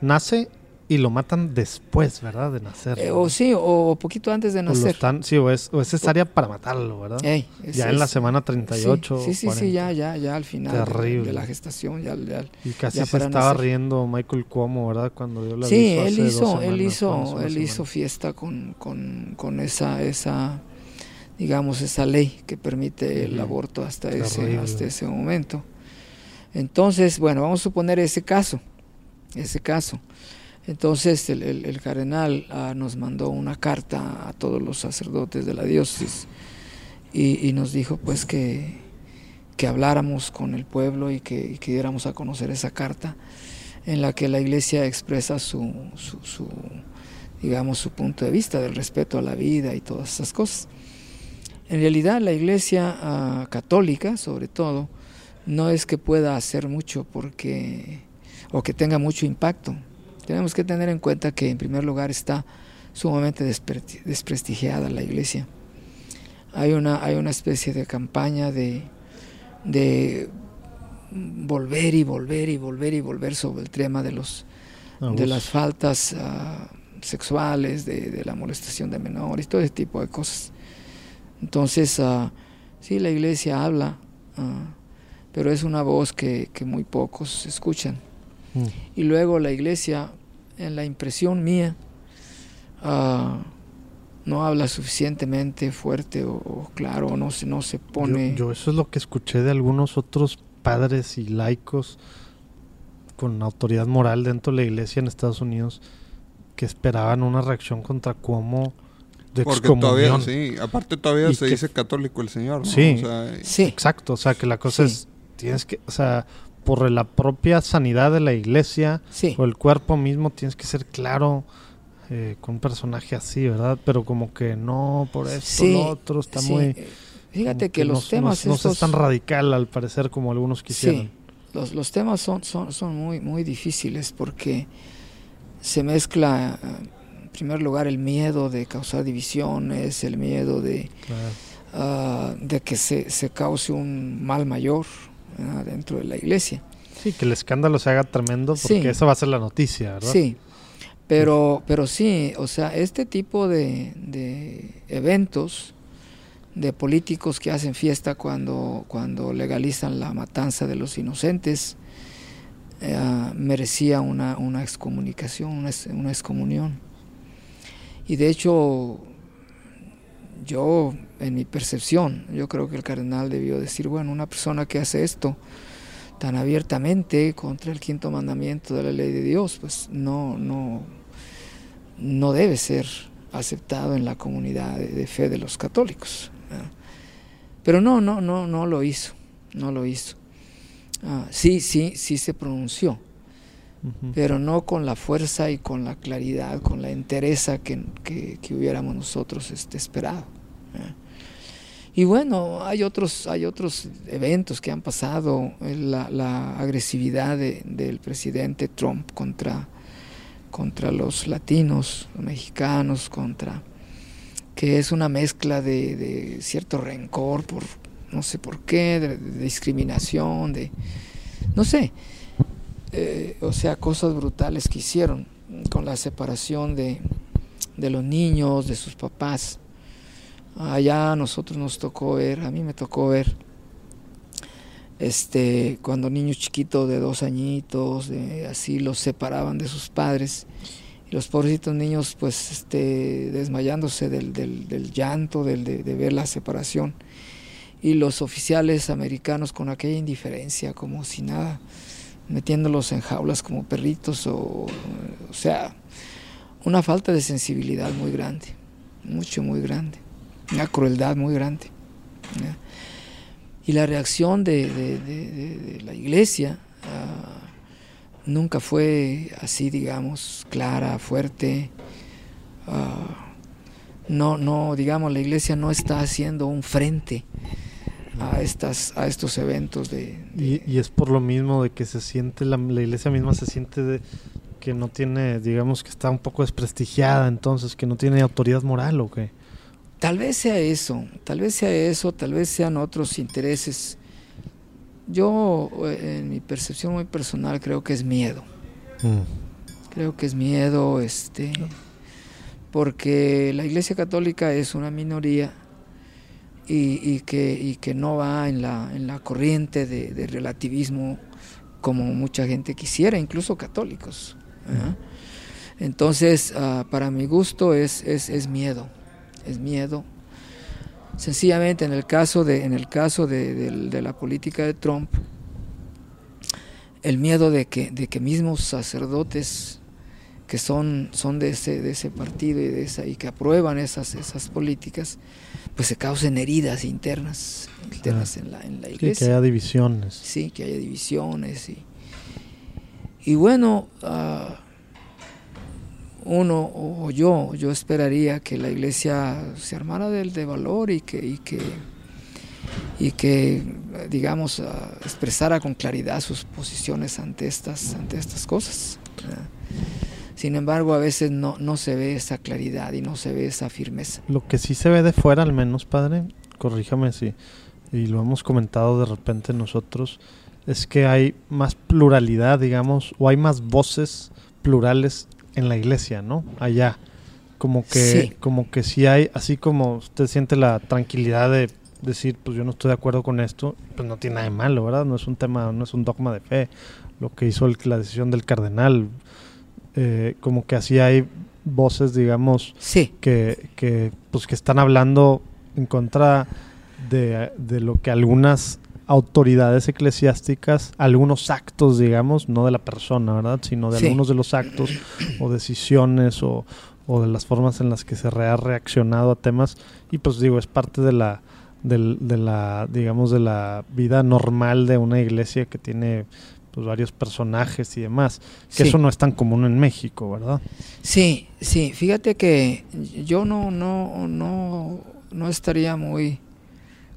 nace y lo matan después, ¿verdad? De nacer. Eh, o sí, o poquito antes de nacer. sí, o es, o es cesárea para matarlo, ¿verdad? ya en la semana 38. Sí, sí, sí, ya, ya, ya al final De, la gestación. Ya, y casi se estaba riendo Michael Cuomo, ¿verdad? Cuando dio la Sí, él hizo, él hizo, él hizo fiesta con, con, con esa, esa, digamos, esa ley que permite el aborto hasta ese, hasta ese momento. Entonces, bueno, vamos a suponer ese caso, ese caso. Entonces el, cardenal ah, nos mandó una carta a todos los sacerdotes de la diócesis y, nos dijo pues que, que, habláramos con el pueblo y que, diéramos a conocer esa carta en la que la iglesia expresa su, su, digamos, su punto de vista del respeto a la vida y todas esas cosas. En realidad la iglesia ah, católica, sobre todo, no es que pueda hacer mucho porque o que tenga mucho impacto, tenemos que tener en cuenta que en primer lugar está sumamente desprestigiada la iglesia. Hay una, hay una especie de campaña de, de volver y volver y volver y volver sobre el tema de los de las faltas ah, sexuales, de, la molestación de menores, todo ese tipo de cosas. Entonces, uh, sí, la iglesia habla, ah, pero es una voz que, que muy pocos escuchan. Mm. Y luego la iglesia en la impresión mía, ah, no habla suficientemente fuerte o, claro, no se, no se pone... Yo, eso es lo que escuché de algunos otros padres y laicos con autoridad moral dentro de la iglesia en Estados Unidos que esperaban una reacción contra cómo de Porque todavía, sí, aparte todavía se dice católico el Señor. Sí, sí, exacto, o sea que la cosa es, tienes que, o sea, por la propia sanidad de la iglesia o el cuerpo mismo tienes que ser claro eh, con un personaje así, ¿verdad? Pero como que no, por esto, lo otro, está muy... Fíjate que, los temas... No, es tan radical al parecer como algunos quisieran. Sí, los, los temas son, son, son muy, muy difíciles porque se mezcla, en primer lugar, el miedo de causar divisiones, el miedo de, ah, de que se, se cause un mal mayor, dentro de la iglesia. Sí, que el escándalo se haga tremendo porque eso va a ser la noticia, ¿verdad? Sí, pero, pero sí, o sea, este tipo de, de eventos de políticos que hacen fiesta cuando, cuando legalizan la matanza de los inocentes, eh, merecía una, una excomunicación, una, una excomunión. Y de hecho, yo, en mi percepción, yo creo que el cardenal debió decir, bueno, una persona que hace esto tan abiertamente contra el quinto mandamiento de la ley de Dios, pues no, no, no debe ser aceptado en la comunidad de, fe de los católicos. Pero no, no, no, no lo hizo, no lo hizo. Ah, sí, sí, sí se pronunció, pero no con la fuerza y con la claridad, con la entereza que, que, hubiéramos nosotros este, esperado. Y bueno, hay otros, hay otros eventos que han pasado, eh, la, la agresividad del presidente Trump contra, contra los latinos, los mexicanos, contra que es una mezcla de, cierto rencor por no sé por qué, de, discriminación, de no sé, eh, o sea, cosas brutales que hicieron con la separación de, de los niños, de sus papás. Allá a nosotros nos tocó ver, a mí me tocó ver, este, cuando niños chiquitos de dos añitos, de, así los separaban de sus padres, y los pobrecitos niños pues este, desmayándose del, del, llanto, del, de, de, ver la separación, y los oficiales americanos con aquella indiferencia, como si nada, metiéndolos en jaulas como perritos, o, o sea, una falta de sensibilidad muy grande, mucho, muy grande una crueldad muy grande. Y la reacción de, la iglesia ah, nunca fue así, digamos, clara, fuerte. Ah, no, no, digamos, la iglesia no está haciendo un frente a estas a estos eventos de, y, es por lo mismo de que se siente la, la iglesia misma se siente de que no tiene digamos que está un poco desprestigiada entonces que no tiene autoridad moral o qué Tal vez sea eso, tal vez sea eso, tal vez sean otros intereses. Yo, eh, en mi percepción muy personal, creo que es miedo. Mm. Creo que es miedo, este, porque la Iglesia Católica es una minoría y, que, no va en la, en la corriente de, relativismo como mucha gente quisiera, incluso católicos. Entonces, ah, para mi gusto es, es, es miedo es miedo. Sencillamente en el caso de, en el caso de, la política de Trump, el miedo de que, de que mismos sacerdotes que son, son de, ese, de ese partido y, de esa, y que aprueban esas, esas políticas, pues se causen heridas internas, internas en, la, en la iglesia. Sí, que haya divisiones. Sí, que haya divisiones. Y, y bueno, uh, uno o yo, yo esperaría que la iglesia se armara del de valor y que, y que, y que digamos, ah, expresara con claridad sus posiciones ante estas, ante estas cosas. Sin embargo, a veces no, no se ve esa claridad y no se ve esa firmeza. Lo que sí se ve de fuera, al menos, padre, corríjame si, y lo hemos comentado de repente nosotros, es que hay más pluralidad, digamos, o hay más voces plurales en la iglesia, ¿no? Allá. Como que, sí. como que si hay, así como usted siente la tranquilidad de decir, pues yo no estoy de acuerdo con esto, pues no tiene nada de malo, ¿verdad? No es un tema, no es un dogma de fe. Lo que hizo la decisión del cardenal, eh, como que así hay voces, digamos, sí. que, que, pues que están hablando en contra de, de lo que algunas autoridades eclesiásticas algunos actos, digamos, no de la persona, ¿verdad? Sino de algunos de los actos o decisiones o, de las formas en las que se ha reaccionado a temas. Y pues digo, es parte de la, de, la, digamos, de la vida normal de una iglesia que tiene pues varios personajes y demás, que eso no es tan común en México, ¿verdad? Sí, sí, fíjate que yo no, no, no, no estaría muy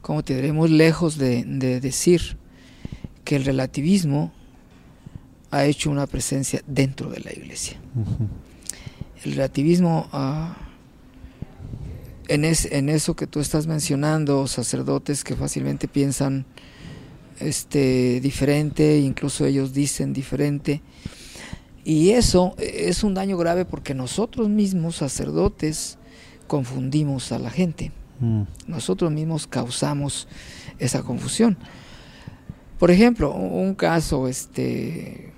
como te diré, muy lejos de, decir que el relativismo ha hecho una presencia dentro de la iglesia. El relativismo, ah, en, en eso que tú estás mencionando, sacerdotes que fácilmente piensan este, diferente, incluso ellos dicen diferente, y eso es un daño grave porque nosotros mismos, sacerdotes, confundimos a la gente. Mm. Nosotros mismos causamos esa confusión. Por ejemplo, un caso, este,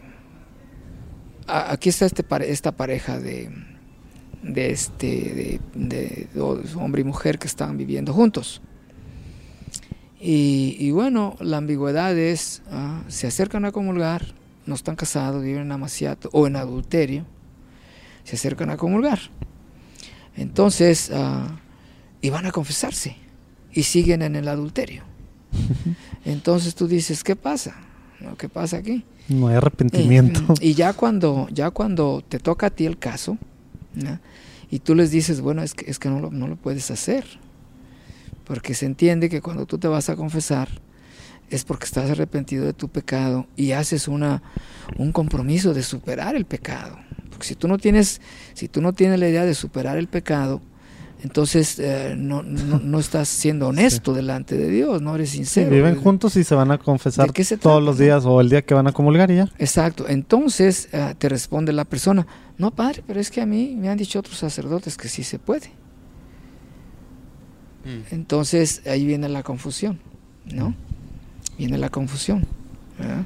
aquí está este esta pareja de, de este de, hombre y mujer que están viviendo juntos. Y, y bueno, la ambigüedad es, ah, se acercan a comulgar, no están casados, viven en amaciato o en adulterio, se acercan a comulgar. Entonces, ah, y van a confesarse y siguen en el adulterio. Entonces tú dices, ¿qué pasa? ¿Qué pasa aquí? No hay arrepentimiento. Eh, Y ya cuando, ya cuando te toca a ti el caso, y tú les dices, bueno, es que, es que no, lo, no lo puedes hacer, porque se entiende que cuando tú te vas a confesar es porque estás arrepentido de tu pecado y haces una, un compromiso de superar el pecado. Porque si tú no tienes, si tú no tienes la idea de superar el pecado, entonces eh, no, no, no estás siendo honesto delante de Dios, no eres Sí, sincero. viven Eres- juntos y se van a confesar ¿De qué se todos los días o el día que van a comulgar y ya. Exacto. Entonces eh, te responde la persona, no padre, pero es que a mí me han dicho otros sacerdotes que sí se puede. Entonces ahí viene la confusión, ¿no? Viene la confusión. ¿verdad?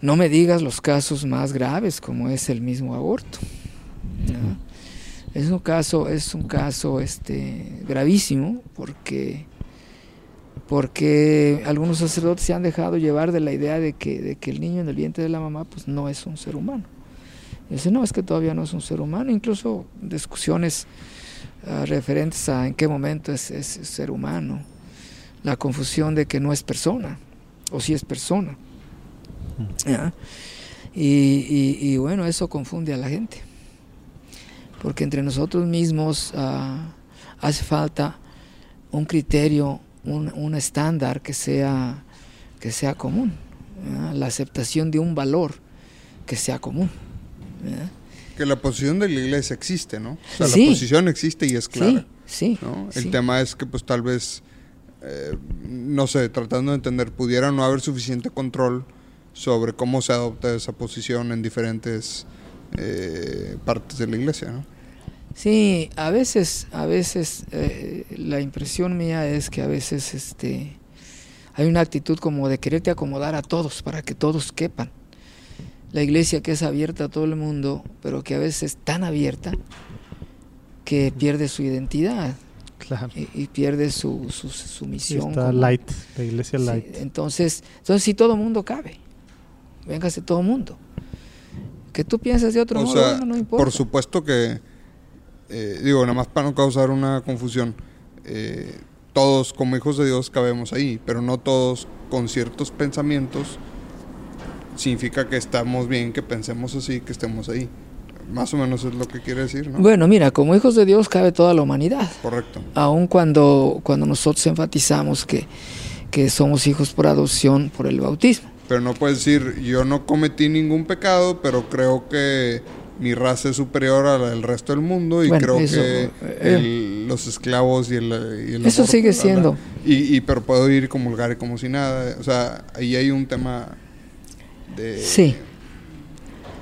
No me digas los casos más graves como es el mismo aborto. Es un caso, es un caso este, gravísimo porque porque algunos sacerdotes se han dejado llevar de la idea de que, de que el niño en el vientre de la mamá pues no es un ser humano. Dice, no, es que todavía no es un ser humano, incluso discusiones referentes a en qué momento es, es ser humano, la confusión de que no es persona, o si es persona. ¿ya? Y, y- y bueno, eso confunde a la gente, porque entre nosotros mismos ah, hace falta un criterio, un, un estándar que sea, que sea común, ¿ya? la aceptación de un valor que sea común. ¿ya? Que la posición de la iglesia existe, ¿no? O sea, Sí. la posición existe y es clara. Sí, sí. ¿no? El sí. tema es que pues tal vez, eh, no sé, tratando de entender, pudiera no haber suficiente control sobre cómo se adopta esa posición en diferentes eh, partes de la iglesia, ¿no? Sí, a veces, a veces eh, la impresión mía es que a veces este hay una actitud como de quererte acomodar a todos para que todos quepan. La iglesia que es abierta a todo el mundo, pero que a veces es tan abierta que pierde su identidad Claro. y, y pierde su, su, su Sí, misión. está como- light, la iglesia Sí, light. entonces, entonces si todo mundo cabe, véngase todo mundo. Que tú piensas de otro O modo, sea, bueno, no importa. por supuesto que, eh, digo, nada más para no causar una confusión, eh, todos como hijos de Dios cabemos ahí, pero no todos con ciertos pensamientos significa que estamos bien, que pensemos así, que estemos ahí. Más o menos es lo que quiere decir, ¿no? Bueno, mira, como hijos de Dios cabe toda la humanidad. Correcto. Aun cuando, cuando nosotros enfatizamos que, que somos hijos por adopción por el bautismo. Pero no puedes decir, yo no cometí ningún pecado, pero creo que mi raza es superior a la del resto del mundo y Bueno, creo eso, que eh, el- los esclavos y el, y el Eso aborto, sigue siendo. Y, y pero puedo ir comulgar y como si nada. O sea, ahí hay un tema de... Sí.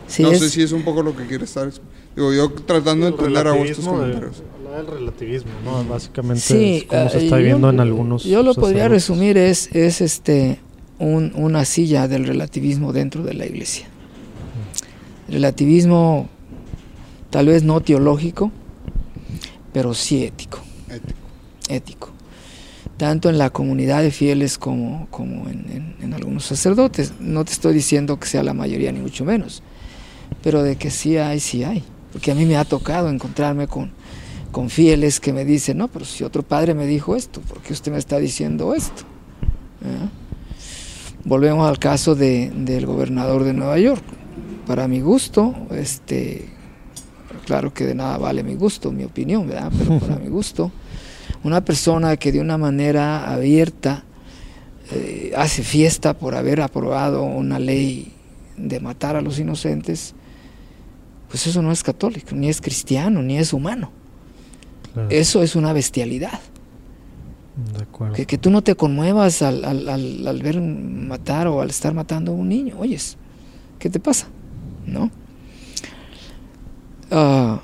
Sí, no es- sé si es un poco lo que quiere estar... Digo, yo tratando de entender a de- comentarios. habla del relativismo, ¿no? Básicamente Sí, es cómo se eh, está yo- viviendo en algunos. Yo lo podría resumir es, es este un- una silla del relativismo dentro de la iglesia. Relativismo tal vez no teológico, pero sí ético, Ético. ético. Tanto en la comunidad de fieles como, como en, algunos sacerdotes. No te estoy diciendo que sea la mayoría, ni mucho menos. Pero de que sí hay, sí hay. Porque a mí me ha tocado encontrarme con, con fieles que me dicen, no, pero si otro padre me dijo esto, ¿por qué usted me está diciendo esto? ¿Ah? Volvemos al caso de- del gobernador de Nueva York. Para mi gusto, este, claro que de nada vale mi gusto, mi opinión, ¿verdad? Pero para mi gusto, una persona que de una manera abierta eh, hace fiesta por haber aprobado una ley de matar a los inocentes, pues eso no es católico, ni es cristiano, ni es humano. Claro, Eso es una bestialidad. de acuerdo. Que, que tú no te conmuevas al, al- al- al ver matar o al estar matando a un niño. Oyes, ¿qué te pasa? ¿No? Ah,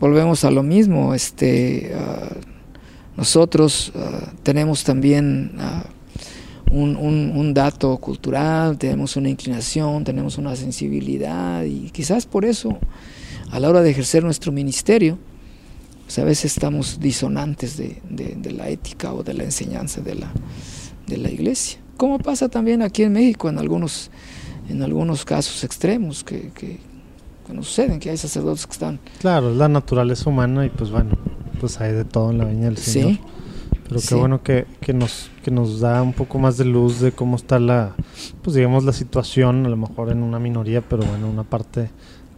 volvemos a lo mismo. Este, ah, nosotros ah, tenemos también ah, un, dato cultural, tenemos una inclinación, tenemos una sensibilidad y quizás por eso a la hora de ejercer nuestro ministerio, pues a veces estamos disonantes de, la ética o de la enseñanza de la, iglesia. Como pasa también aquí en México en algunos, en algunos casos extremos que, que nos suceden, que hay sacerdotes que están... Claro, es la naturaleza humana y pues bueno, pues hay de todo en la viña del Señor. Sí. Pero qué Sí. bueno que, que nos que nos da un poco más de luz de cómo está la pues digamos la situación, a lo mejor en una minoría, pero bueno, una parte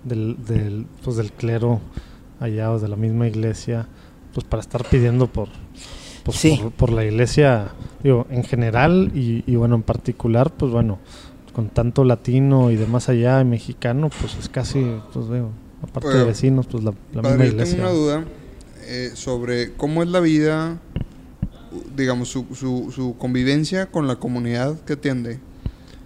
del, del pues del clero allá o de la misma iglesia, pues para estar pidiendo por pues, Sí. por, por la iglesia, digo, en general y, y bueno, en particular, pues bueno, con tanto latino y de más allá y mexicano, pues es casi, pues digo, aparte de vecinos, pues la, la Padre, misma yo iglesia. tengo una duda eh, sobre cómo es la vida, digamos, su, su, su convivencia con la comunidad que atiende.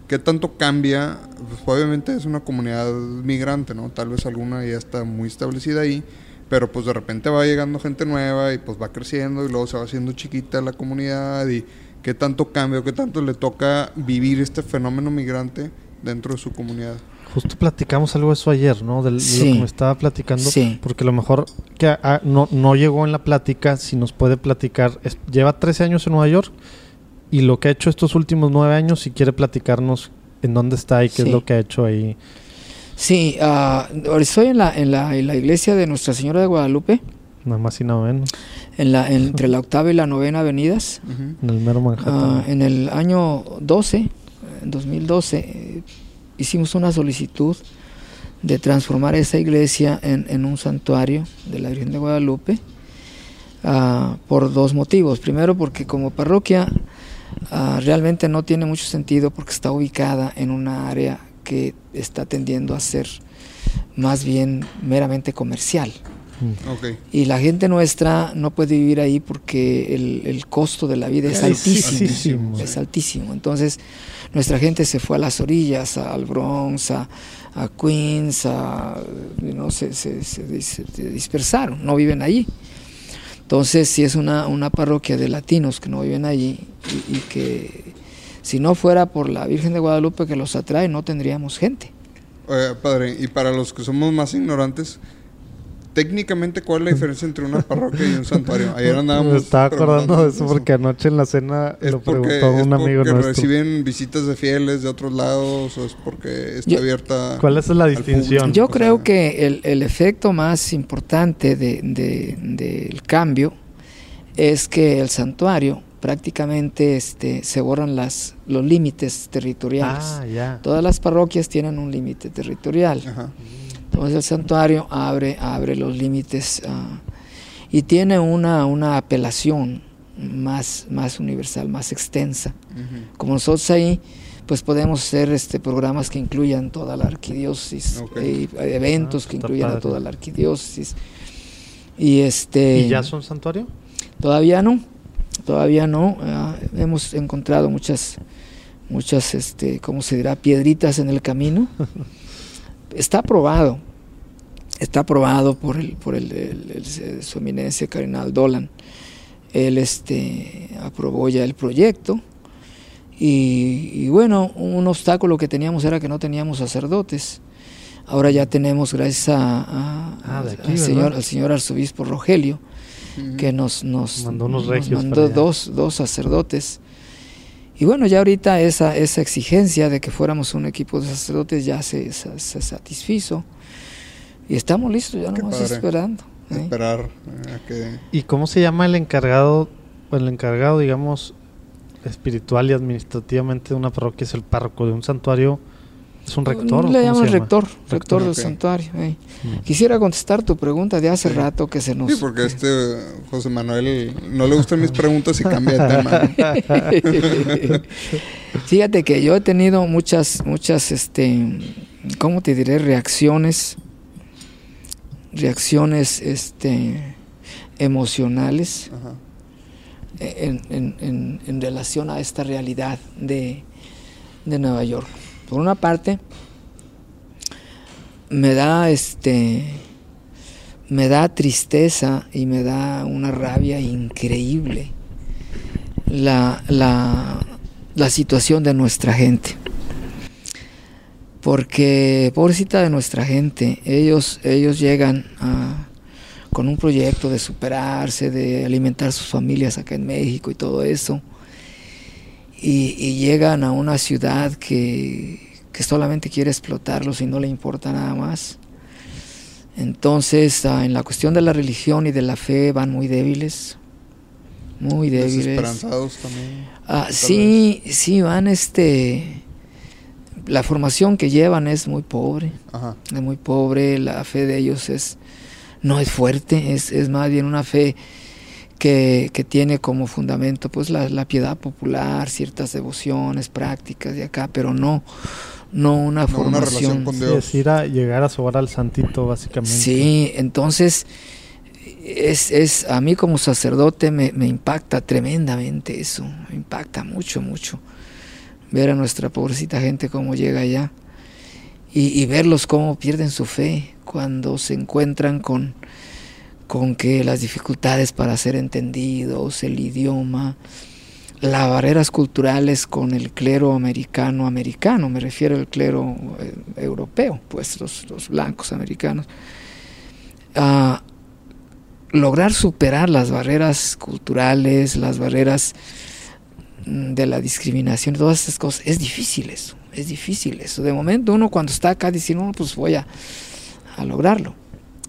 ¿Qué tanto cambia? Pues, obviamente es una comunidad migrante, ¿no? Tal vez alguna ya está muy establecida ahí, pero pues de repente va llegando gente nueva y pues va creciendo y luego se va haciendo chiquita la comunidad y qué tanto cambia, o qué tanto le toca vivir este fenómeno migrante dentro de su comunidad. Justo platicamos algo de eso ayer, ¿no? De lo que me estaba platicando. Sí. Porque a lo mejor que no, no llegó en la plática, si nos puede platicar. es- lleva 13 años en Nueva York y lo que ha hecho estos últimos 9 años, si quiere platicarnos en dónde está y qué Sí. es lo que ha hecho ahí. Sí, ahora estoy en la, en, la, en la iglesia de Nuestra Señora de Guadalupe, Nada más y nada menos. en la, entre la octava y la novena avenidas. En el mero Manhattan. Ah, en el año 12, en 2012, eh, hicimos una solicitud de transformar esa iglesia en, en un santuario de la Virgen de Guadalupe ah, por dos motivos. Primero, porque como parroquia ah, realmente no tiene mucho sentido porque está ubicada en una área que está tendiendo a ser más bien meramente comercial. Mm. Y la gente nuestra no puede vivir ahí porque el, el costo de la vida es altísimo. Altísimo. Es altísimo. Entonces, nuestra gente se fue a las orillas, al Bronx, a, a Queens, a, no se, se dis- se dispersaron, no viven allí. Entonces, si es una, una parroquia de latinos que no viven allí y, y que si no fuera por la Virgen de Guadalupe que los atrae, no tendríamos gente. Oiga, padre, y para los que somos más ignorantes, técnicamente, ¿cuál es la diferencia entre una parroquia y un santuario? Ayer andábamos. me estaba acordando de eso porque anoche en la cena ¿Es lo porque, preguntó es un amigo porque nuestro. reciben visitas de fieles de otros lados o es porque está Yo- abierta? ¿Cuál es la distinción? público? Yo O creo sea, que el, el efecto más importante de- de- del cambio es que el santuario prácticamente este, se borran las, los límites territoriales. Ah, ya. Todas las parroquias tienen un límite territorial. Ajá. Entonces el santuario abre, abre los límites ah, y tiene una, una apelación más, más universal, más extensa. Como nosotros ahí, pues podemos hacer este programas que incluyan toda la arquidiócesis, Ok. eh, eventos Ah, que está incluyan a toda la arquidiócesis. Y este ¿Y ya son santuario? todavía no, todavía no. ah, hemos encontrado muchas, muchas, este, ¿cómo se dirá? Piedritas en el camino. Está aprobado, está aprobado por el, por el, el- el- su eminencia cardenal Dolan. Él este, aprobó ya el proyecto. Y, y bueno, un obstáculo que teníamos era que no teníamos sacerdotes. Ahora ya tenemos, gracias a, a- Ah, aquí, al, señor, ¿verdad? al señor arzobispo Rogelio, que nos, nos Mandó unos nos regios mandó dos, dos sacerdotes. Y bueno, ya ahorita esa, esa exigencia de que fuéramos un equipo de sacerdotes ya se, se, se satisfizo. Y estamos listos, ya nomás esperando. ¿eh? Esperar eh, a que. ¿Y cómo se llama el encargado, o el encargado, digamos, espiritual y administrativamente de una parroquia? ¿Es el párroco de un santuario? ¿Es un rector? o Le llaman llama? rector, rector, del santuario. eh. Mm. Quisiera contestar tu pregunta de hace Sí. rato que se nos... Sí, porque este José Manuel no le gustan mis preguntas y cambia de tema. Fíjate que yo he tenido muchas, muchas, este, ¿cómo te diré? Reacciones, reacciones, este, emocionales en- en- en relación a esta realidad de, de Nueva York. Por una parte, me da, este, me da tristeza y me da una rabia increíble la, la, la situación de nuestra gente. Porque, pobrecita de nuestra gente, ellos, ellos llegan con un proyecto de superarse, de alimentar sus familias acá en México y todo eso. Y, llegan a una ciudad que, que, solamente quiere explotarlos y no le importa nada más. Entonces, ah, en la cuestión de la religión y de la fe van muy débiles, muy débiles. Desesperanzados también. Ah, sí, sí, van este la formación que llevan es muy pobre, es muy pobre, la fe de ellos es no es fuerte, es, es más bien una fe que, que tiene como fundamento pues la, la, piedad popular, ciertas devociones, prácticas de acá, pero no, no una formación. con Dios. es ir a llegar a sobar al santito básicamente. Sí, entonces es, es a mí como sacerdote me, me impacta tremendamente eso, me impacta mucho, mucho ver a nuestra pobrecita gente cómo llega allá y, verlos cómo pierden su fe cuando se encuentran con, con que las dificultades para ser entendidos, el idioma, las barreras culturales con el clero americano, americano, me refiero al clero eh, europeo, pues los, blancos americanos, lograr superar las barreras culturales, las barreras de la discriminación, todas esas cosas, es difícil eso, es difícil eso. De momento uno cuando está acá dice, pues voy a, lograrlo,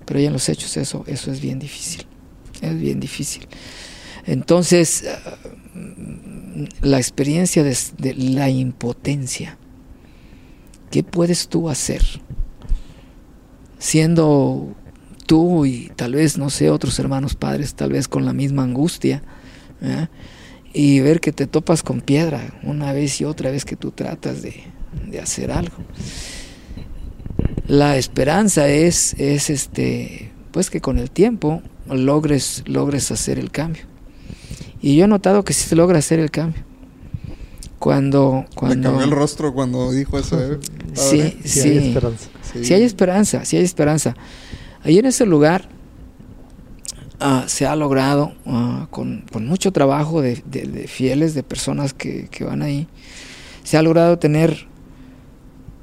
pero ya en los hechos eso, eso es bien difícil, es bien difícil. Entonces, eh, la experiencia de, de la impotencia, ¿qué puedes tú hacer? Siendo tú y tal vez, no sé, otros hermanos padres, tal vez con la misma angustia, ¿eh? Y ver que te topas con piedra una vez y otra vez que tú tratas de, hacer algo. La esperanza es, es este, pues que con el tiempo logres, logres hacer el cambio. Y yo he notado que sí se logra hacer el cambio. Cuando, cuando... Me cambió el rostro cuando dijo eso. ¿eh? Sí, sí, sí, hay esperanza. Sí. hay esperanza, sí hay esperanza. Ahí en ese lugar Ah, se ha logrado ah, con, mucho trabajo de, fieles, de personas que, van ahí, se ha logrado tener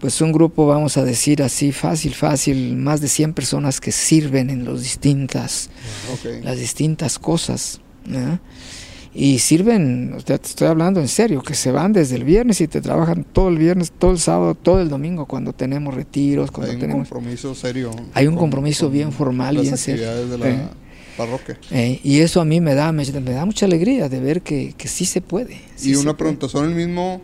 pues un grupo, vamos a decir así, fácil, fácil, más de 100 personas que sirven en los distintas, las distintas cosas. Y sirven, te estoy hablando en serio, que se van desde el viernes y te trabajan todo el viernes, todo el sábado, todo el domingo cuando tenemos retiros, cuando hay un tenemos... compromiso serio. Hay un compromiso bien formal, bien serio. De la parroquia. Eh, y eso a mí me da, me, da mucha alegría de ver que, que sí se puede. y una pregunta, ¿son el mismo?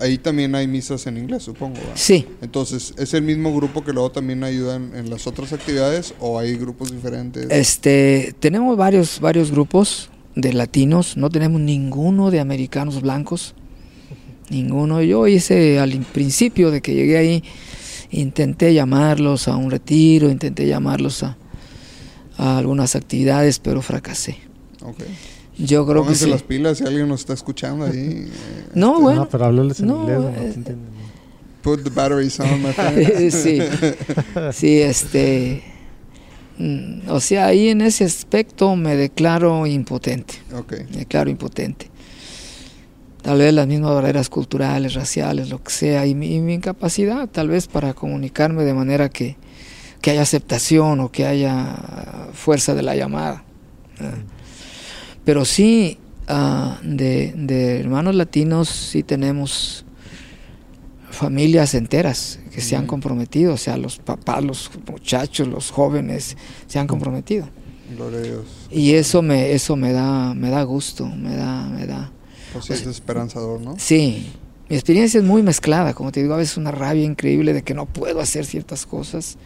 Ahí también hay misas en inglés, supongo. Sí. Entonces, ¿es el mismo grupo que luego también ayudan en las otras actividades o hay grupos diferentes? Este, tenemos varios, varios grupos de latinos, no tenemos ninguno de americanos blancos, ninguno. Yo hice al principio de que llegué ahí, intenté llamarlos a un retiro, intenté llamarlos a, a algunas actividades, pero fracasé. Okay. Yo creo Pónganse que las pilas si alguien nos está escuchando ahí. no, este, bueno. No, pero háblales en inglés, no, eh, Put the batteries on, my friend. sí, sí, este... Mm, o sea, ahí en ese aspecto me declaro impotente. Okay. Me declaro impotente. Tal vez las mismas barreras culturales, raciales, lo que sea, y mi, y mi incapacidad tal vez para comunicarme de manera que, que haya aceptación o que haya fuerza de la llamada. Pero sí, ah, de, hermanos latinos sí tenemos familias enteras que se han comprometido, o sea, los papás, los muchachos, los jóvenes se han comprometido. Y eso me eso me da me da gusto, me da me da pues es esperanzador, ¿no? Sí. Mi experiencia es muy mezclada, como te digo, a veces una rabia increíble de que no puedo hacer ciertas cosas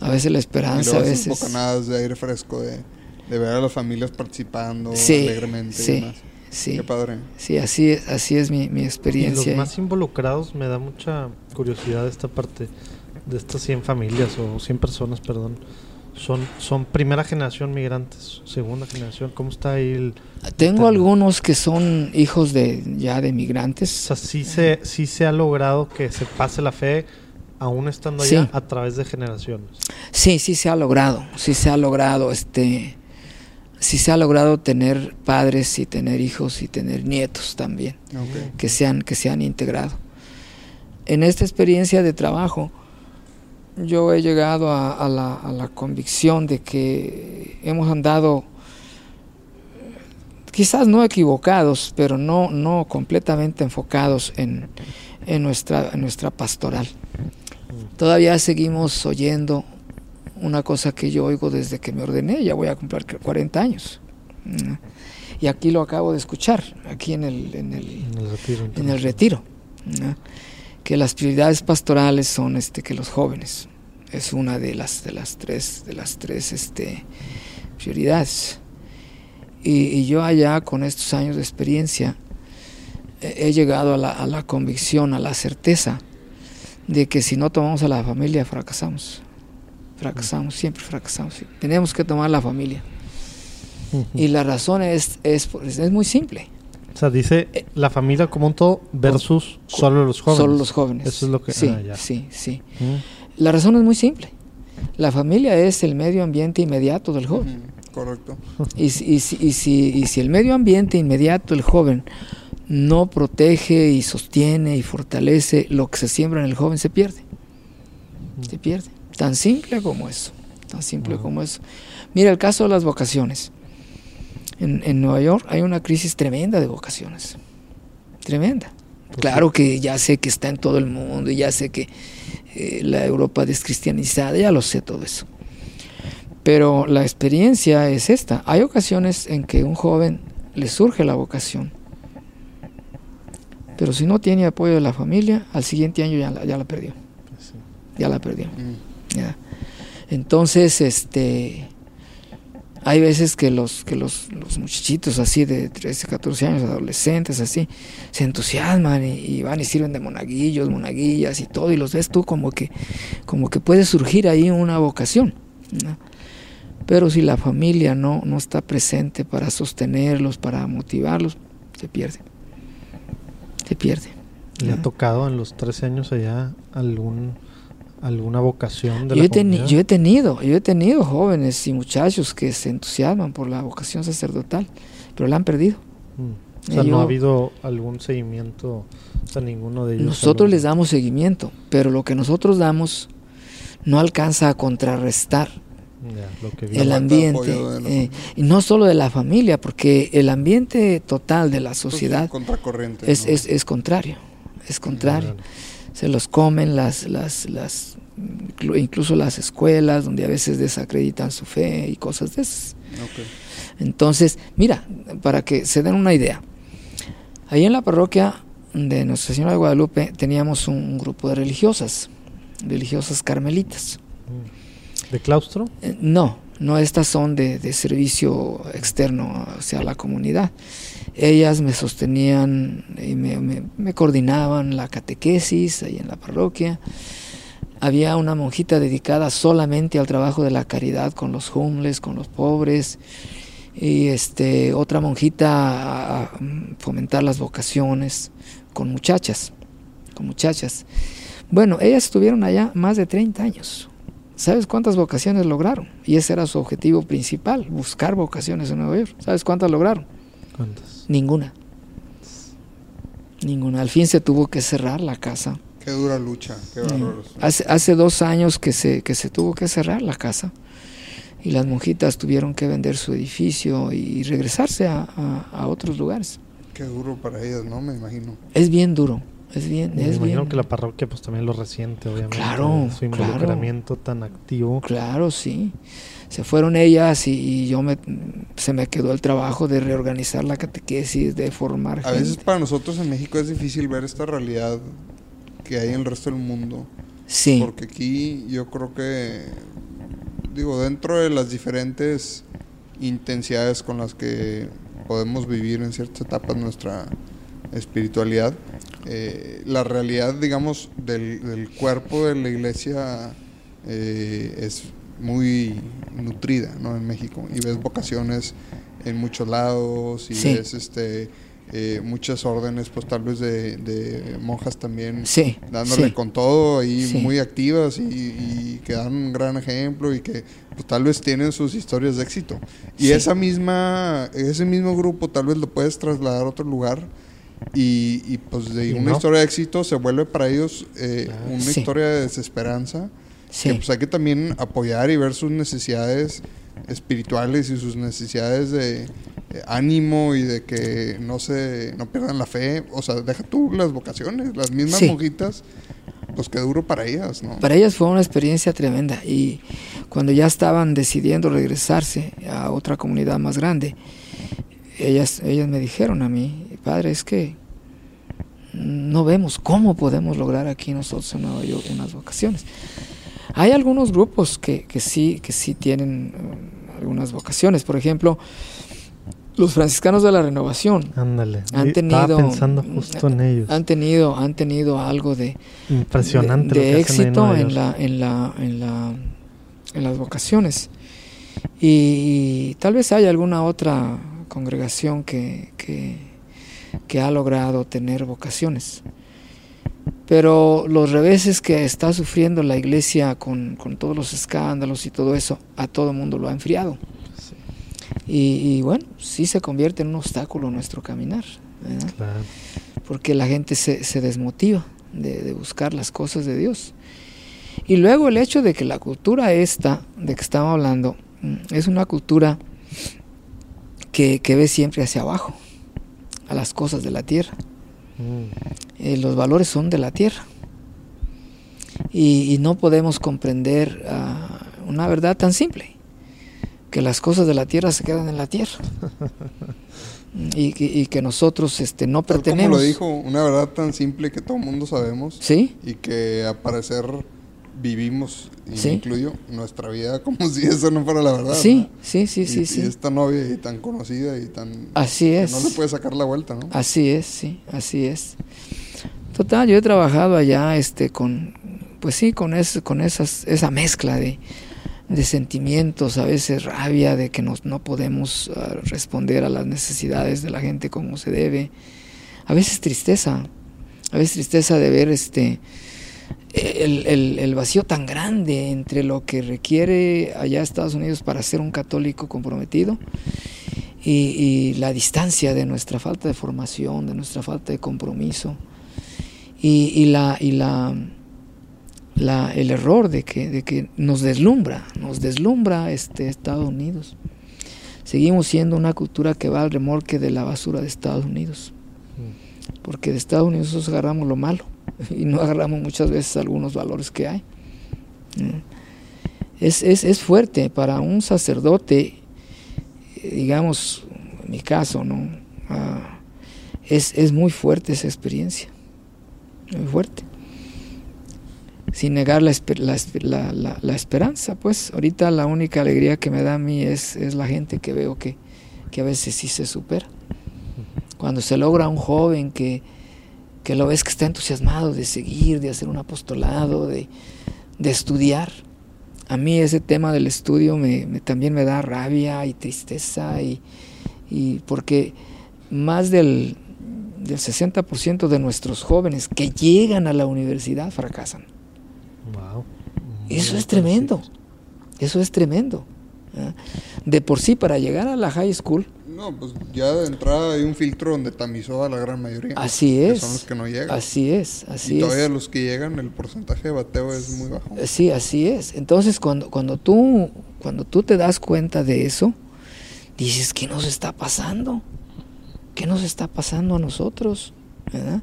a veces la esperanza, a veces... bocanadas de aire fresco, de, de, ver a las familias participando alegremente. Sí, sí. Qué padre. Sí, así es, así es mi, mi experiencia. Y los más involucrados me da mucha curiosidad esta parte de estas 100 familias o 100 personas, perdón. Son, son primera generación migrantes, segunda generación. ¿Cómo está ahí el...? Tengo algunos que son hijos de ya de migrantes. O sea, sí se, sí se ha logrado que se pase la fe aún estando allá a través de generaciones. Sí, sí se ha logrado, sí se ha logrado. Este, sí se ha logrado tener padres y tener hijos y tener nietos también, Ok. que se han, que se han integrado. En esta experiencia de trabajo, yo he llegado a, a la, a la convicción de que hemos andado quizás no equivocados, pero no, no completamente enfocados en, en nuestra, en nuestra pastoral. Todavía seguimos oyendo una cosa que yo oigo desde que me ordené, ya voy a cumplir 40 años. Mm. Y aquí lo acabo de escuchar, aquí en el, en el, En el retiro. en el retiro, ¿no? que las prioridades pastorales son este que los jóvenes es una de las de las tres de las tres este prioridades y, y yo allá con estos años de experiencia he he llegado a la, a la convicción a la certeza de que si no tomamos a la familia fracasamos fracasamos siempre fracasamos tenemos que tomar la familia y la razón es es, es muy simple O sea, dice la familia como un todo versus solo los jóvenes. solo los jóvenes Eso es lo que... sí ah, ya. sí sí Mm. La razón es muy simple. La familia es el medio ambiente inmediato del joven. Correcto. Y, si- y si, y si- y si el medio ambiente inmediato del joven no protege y sostiene y fortalece lo que se siembra en el joven, se pierde. Se pierde. Tan simple como eso. Tan simple como eso. Mira el caso de las vocaciones. En, en Nueva York hay una crisis tremenda de vocaciones. Tremenda. Claro que ya sé que está en todo el mundo y ya sé que eh, la Europa descristianizada, ya lo sé todo eso. Pero la experiencia es esta. Hay ocasiones en que un joven le surge la vocación, pero si no tiene apoyo de la familia, al siguiente año ya la, ya la perdió. Sí. Ya la perdió. Mm. Ya. Entonces, este, hay veces que los que los, los muchachitos así de 13, 14 años, adolescentes así, se entusiasman y, y van y sirven de monaguillos, monaguillas y todo, y los ves tú como que, como que puede surgir ahí una vocación. ¿no? Pero si la familia no, no está presente para sostenerlos, para motivarlos, se pierde. Se pierde. ¿Le ha ¿no? tocado en los 13 años allá algún alguna vocación de Yo la he, comunidad? yo he tenido, yo he tenido jóvenes y muchachos que se entusiasman por la vocación sacerdotal, pero la han perdido. Mm. O sea, Eh, no ha habido algún seguimiento, o sea, ninguno de ellos. Nosotros les damos seguimiento, pero lo que nosotros damos no alcanza a contrarrestar El ambiente, apoyo de la eh, y no solo de la familia, porque el ambiente total de la Pues, sociedad es, ¿no? es, es contrario, es contrario. Claro. se los comen las, las, las, inclu- incluso las escuelas, donde a veces desacreditan su fe y cosas de esas. Entonces, mira, para que se den una idea, ahí en la parroquia de Nuestra Señora de Guadalupe teníamos un grupo de religiosas, religiosas carmelitas. ¿De claustro? Eh, No, no, estas son de, de servicio externo hacia la comunidad. Ellas me sostenían y me, coordinaban la catequesis ahí en la parroquia. Había una monjita dedicada solamente al trabajo de la caridad con los homeless, con los pobres. Y este, otra monjita a fomentar las vocaciones con muchachas, con muchachas. Bueno, ellas estuvieron allá más de 30 años. ¿Sabes cuántas vocaciones lograron? Y ese era su objetivo principal, buscar vocaciones en Nueva York. ¿Sabes cuántas lograron? ¿Cuántas? Ninguna. Ninguna. Al fin se tuvo que cerrar la casa. Qué dura lucha, qué bárbaros. Hace, hace dos años que se, que se tuvo que cerrar la casa. Y las monjitas tuvieron que vender su edificio y regresarse a, a- a otros lugares. Qué duro para ellas, ¿no? Me imagino. Es bien duro. Es bien, Me es imagino bien. que la parroquia pues también lo resiente, obviamente. Claro, Su claro. involucramiento tan activo. Claro, sí. Se fueron ellas y, y yo me, se me quedó el trabajo de reorganizar la catequesis, de formar A veces para nosotros en México es difícil ver esta realidad que hay en el resto del mundo. Sí, Porque aquí yo creo que, digo, dentro de las diferentes intensidades con las que podemos vivir en ciertas etapas nuestra espiritualidad, eh, la realidad, digamos, del, del cuerpo de la iglesia eh, es muy nutrida, ¿no? En México. Y ves vocaciones en muchos lados y Sí. ves este eh, muchas órdenes, pues tal vez de, de monjas también Sí, dándole sí. con todo Sí. muy activas y, y que dan un gran ejemplo y que pues, tal vez tienen sus historias de éxito. Y esa misma, ese mismo grupo tal vez lo puedes trasladar a otro lugar y, y, pues de una no. historia de éxito se vuelve para ellos eh, una Sí. historia de desesperanza. Sí. Que pues hay que también apoyar y ver sus necesidades espirituales y sus necesidades de eh, ánimo y de que no se no pierdan la fe, o sea, deja tú las vocaciones, las mismas Sí. monjitas, pues qué duro para ellas, ¿no? Para ellas fue una experiencia tremenda y cuando ya estaban decidiendo regresarse a otra comunidad más grande, ellas, ellas me dijeron a mí, padre, es que no vemos cómo podemos lograr aquí nosotros en Nueva York unas vocaciones. Hay algunos grupos que, que sí, que sí tienen eh, algunas vocaciones, por ejemplo, los franciscanos de la renovación Ándale. Han y tenido- Estaba pensando justo en ellos. han tenido, han tenido algo de, Impresionante de, en éxito en la, en la, en la, en las vocaciones. Y, tal vez haya alguna otra congregación que, que, que ha logrado tener vocaciones. Pero los reveses que está sufriendo la iglesia con, con todos los escándalos y todo eso, a todo el mundo lo ha enfriado. Y, y bueno, sí se convierte en un obstáculo nuestro caminar. porque la gente se, se desmotiva de, de buscar las cosas de Dios. Y luego el hecho de que la cultura esta, de que estamos hablando, mm, es una cultura que, que ve siempre hacia abajo, a las cosas de la tierra. Mm. Eh, los valores son de la tierra. Y, y no podemos comprender ah, una verdad tan simple, que las cosas de la tierra se quedan en la tierra. Y, que- y que nosotros este, no Tal como pertenecemos. lo dijo, una verdad tan simple que todo el mundo sabemos ¿Sí? y que a parecer vivimos, y Sí. me incluyo, nuestra vida como si eso no fuera la verdad. Sí, ¿no? sí, sí, Y- sí, y sí. esta novia y tan conocida y tan... Así que es. no le puede sacar la vuelta, ¿no? Así es, sí, así es. Total, yo he trabajado allá este con pues sí, con es, con esas esa mezcla de, de sentimientos, a veces rabia de que nos, no podemos ah, responder a las necesidades de la gente como se debe. A veces tristeza, a veces tristeza de ver este el, el- el vacío tan grande entre lo que requiere allá Estados Unidos para ser un católico comprometido y, y la distancia de nuestra falta de formación, de nuestra falta de compromiso y, y la, y la, la- el error de que, de que nos deslumbra, nos deslumbra este Estados Unidos. Seguimos siendo una cultura que va al remolque de la basura de Estados Unidos, porque de Estados Unidos nosotros agarramos lo malo y no agarramos muchas veces algunos valores que hay. Mm. Es, es, es fuerte para un sacerdote eh, digamos, en mi caso, ¿no? Ah, es, es muy fuerte esa experiencia, muy fuerte. Sin negar la, la- la- la esperanza, pues ahorita la única alegría que me da a mí es, es la gente que veo que, que a veces sí se supera. Cuando se logra un joven que, que lo ves que está entusiasmado de seguir, de hacer un apostolado, de, de estudiar, a mí ese tema del estudio me, me- también me da rabia y tristeza y, y porque más del, del 60% de nuestros jóvenes que llegan a la universidad fracasan. Wow. Eso es tremendo. Eso es tremendo. De por sí, para llegar a la high school, No, pues ya de entrada hay un filtro donde tamizó a la gran mayoría. así que es. son los que no llegan. Así es, así y todavía es. los que llegan, el porcentaje de bateo es muy bajo. Sí, así es. Entonces, cuando, cuando, tú, cuando tú te das cuenta de eso, dices, ¿qué nos está pasando? ¿Qué nos está pasando a nosotros? ¿Verdad?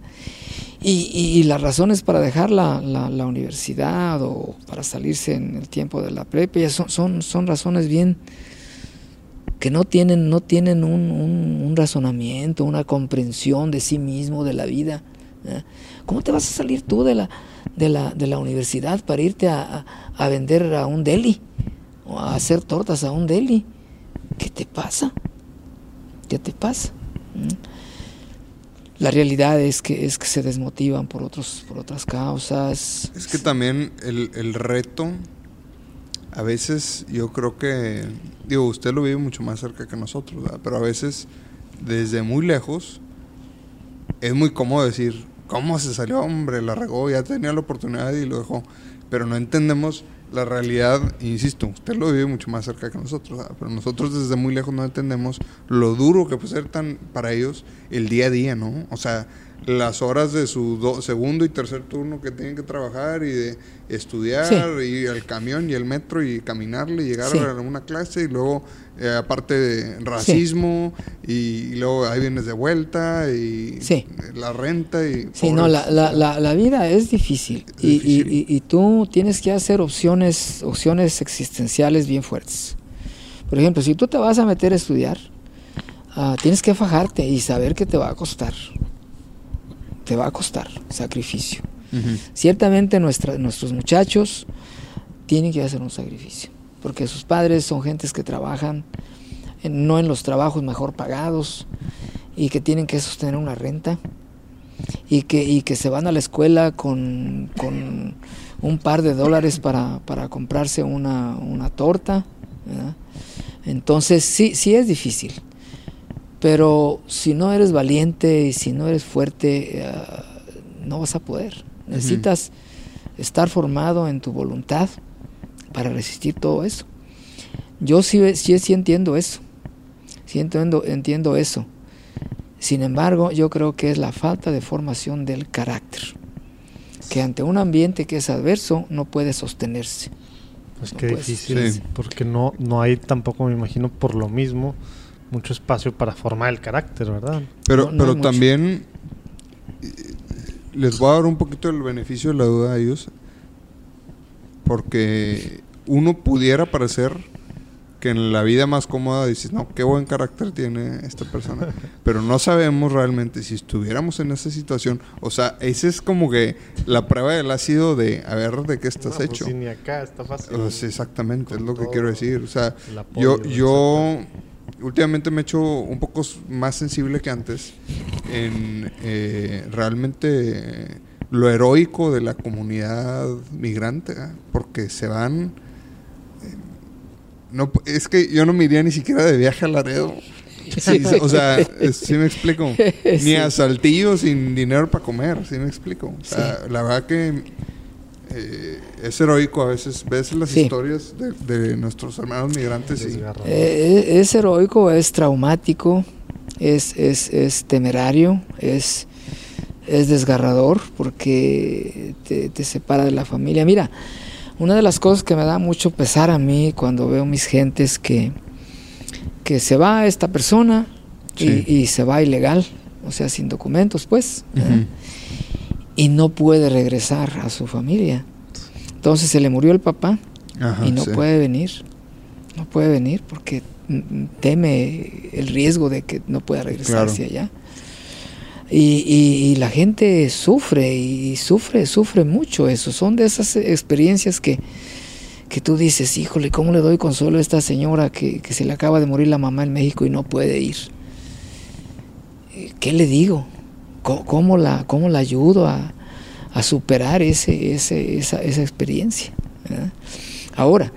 Y, y- y las razones para dejar la, la- la universidad o para salirse en el tiempo de la prepa ya son, son, son razones bien que no tienen, no tienen un, un- razonamiento, una comprensión de sí mismo, de la vida. ¿verdad? ¿Cómo te vas a salir tú de la, de la, de la universidad para irte a, a- a vender a un deli o a hacer tortas a un deli? ¿Qué te pasa? ¿Qué te pasa? ¿Mm? La realidad es que, es que se desmotivan por, otros, por otras causas. Es que también el, el reto, a veces yo creo que, digo, usted lo vive mucho más cerca que nosotros, pero a veces desde muy lejos es muy cómodo decir, ¿cómo se salió, hombre? La regó, ya tenía la oportunidad y lo dejó. Pero no entendemos la realidad, insisto, usted lo vive mucho más cerca que nosotros, pero nosotros desde muy lejos no entendemos lo duro que puede ser tan para ellos el día a día, ¿no? O sea, las horas de su do- segundo y tercer turno que tienen que trabajar y de estudiar Sí. y el camión y el metro y caminarle y llegar Sí. a una clase y luego eh, aparte de racismo y, y luego ahí vienes de vuelta y la renta y Sí, no, la, la, la, la vida es difícil, Es y, difícil. Y, y- y tú tienes que hacer opciones, opciones existenciales bien fuertes. Por ejemplo, si tú te vas a meter a estudiar, ah, tienes que fajarte y saber que te va a costar. Te va a costar sacrificio. Ciertamente nuestra- nuestros muchachos tienen que hacer un sacrificio, porque sus padres son gentes que trabajan en- no en los trabajos mejor pagados y que tienen que sostener una renta y que, y que se van a la escuela con, con un par de dólares para, para comprarse una, una torta. ¿verdad? Entonces sí, sí es difícil. Pero si no eres valiente y si no eres fuerte, eh, no vas a poder. Necesitas estar formado en tu voluntad para resistir todo eso. Yo sí, sí, sí entiendo eso. Sí entiendo, entiendo eso. Sin embargo, yo creo que es la falta de formación del carácter. Que ante un ambiente que es adverso no puede sostenerse. Pues No qué difícil, Sí. porque no, no hay tampoco, me imagino, por lo mismo, mucho espacio para formar el carácter, ¿verdad? Pero, No- no pero hay mucho. también eh, les voy a dar un poquito el beneficio de la duda a ellos, porque uno pudiera parecer que en la vida más cómoda dices, no, qué buen carácter tiene esta persona, pero no sabemos realmente si estuviéramos en esa situación, o sea, esa es como que la prueba del ácido de, a ver, ¿de qué estás No, pues hecho? sí, ni acá está fácil. Pues exactamente, es lo que quiero decir. O sea, yo, yo últimamente me he hecho un poco más sensible que antes en eh, realmente lo heroico de la comunidad migrante, ¿eh? porque se van. eh, no, es que yo no me iría ni siquiera de viaje a Laredo. Sí, o sea, es- sí me explico. Ni a Saltillo sin dinero para comer, sí me explico. O sea, la verdad que eh, es heroico a veces. Ves las Sí. historias de, de nuestros hermanos migrantes y... Desgarrador. Eh, es heroico, es traumático, es, es, es temerario, es, es desgarrador porque te, te separa de la familia. Mira, una de las cosas que me da mucho pesar a mí cuando veo mis gentes que, que se va esta persona y- Sí. y, se va ilegal, o sea, sin documentos, pues, ¿eh? Y no puede regresar a su familia. Entonces se le murió el papá Ajá, y no sí. puede venir. No puede venir porque mm, teme el riesgo de que no pueda regresar Claro. hacia allá. Y, y- y la gente sufre y sufre, sufre mucho eso. Son de esas experiencias que, que tú dices, híjole, ¿cómo le doy consuelo a esta señora que, que se le acaba de morir la mamá en México y no puede ir? Eh, ¿Qué le digo? ¿Cómo, la, cómo la ayudo a, a superar ese, ese, esa, esa experiencia? ¿verdad? Ahora,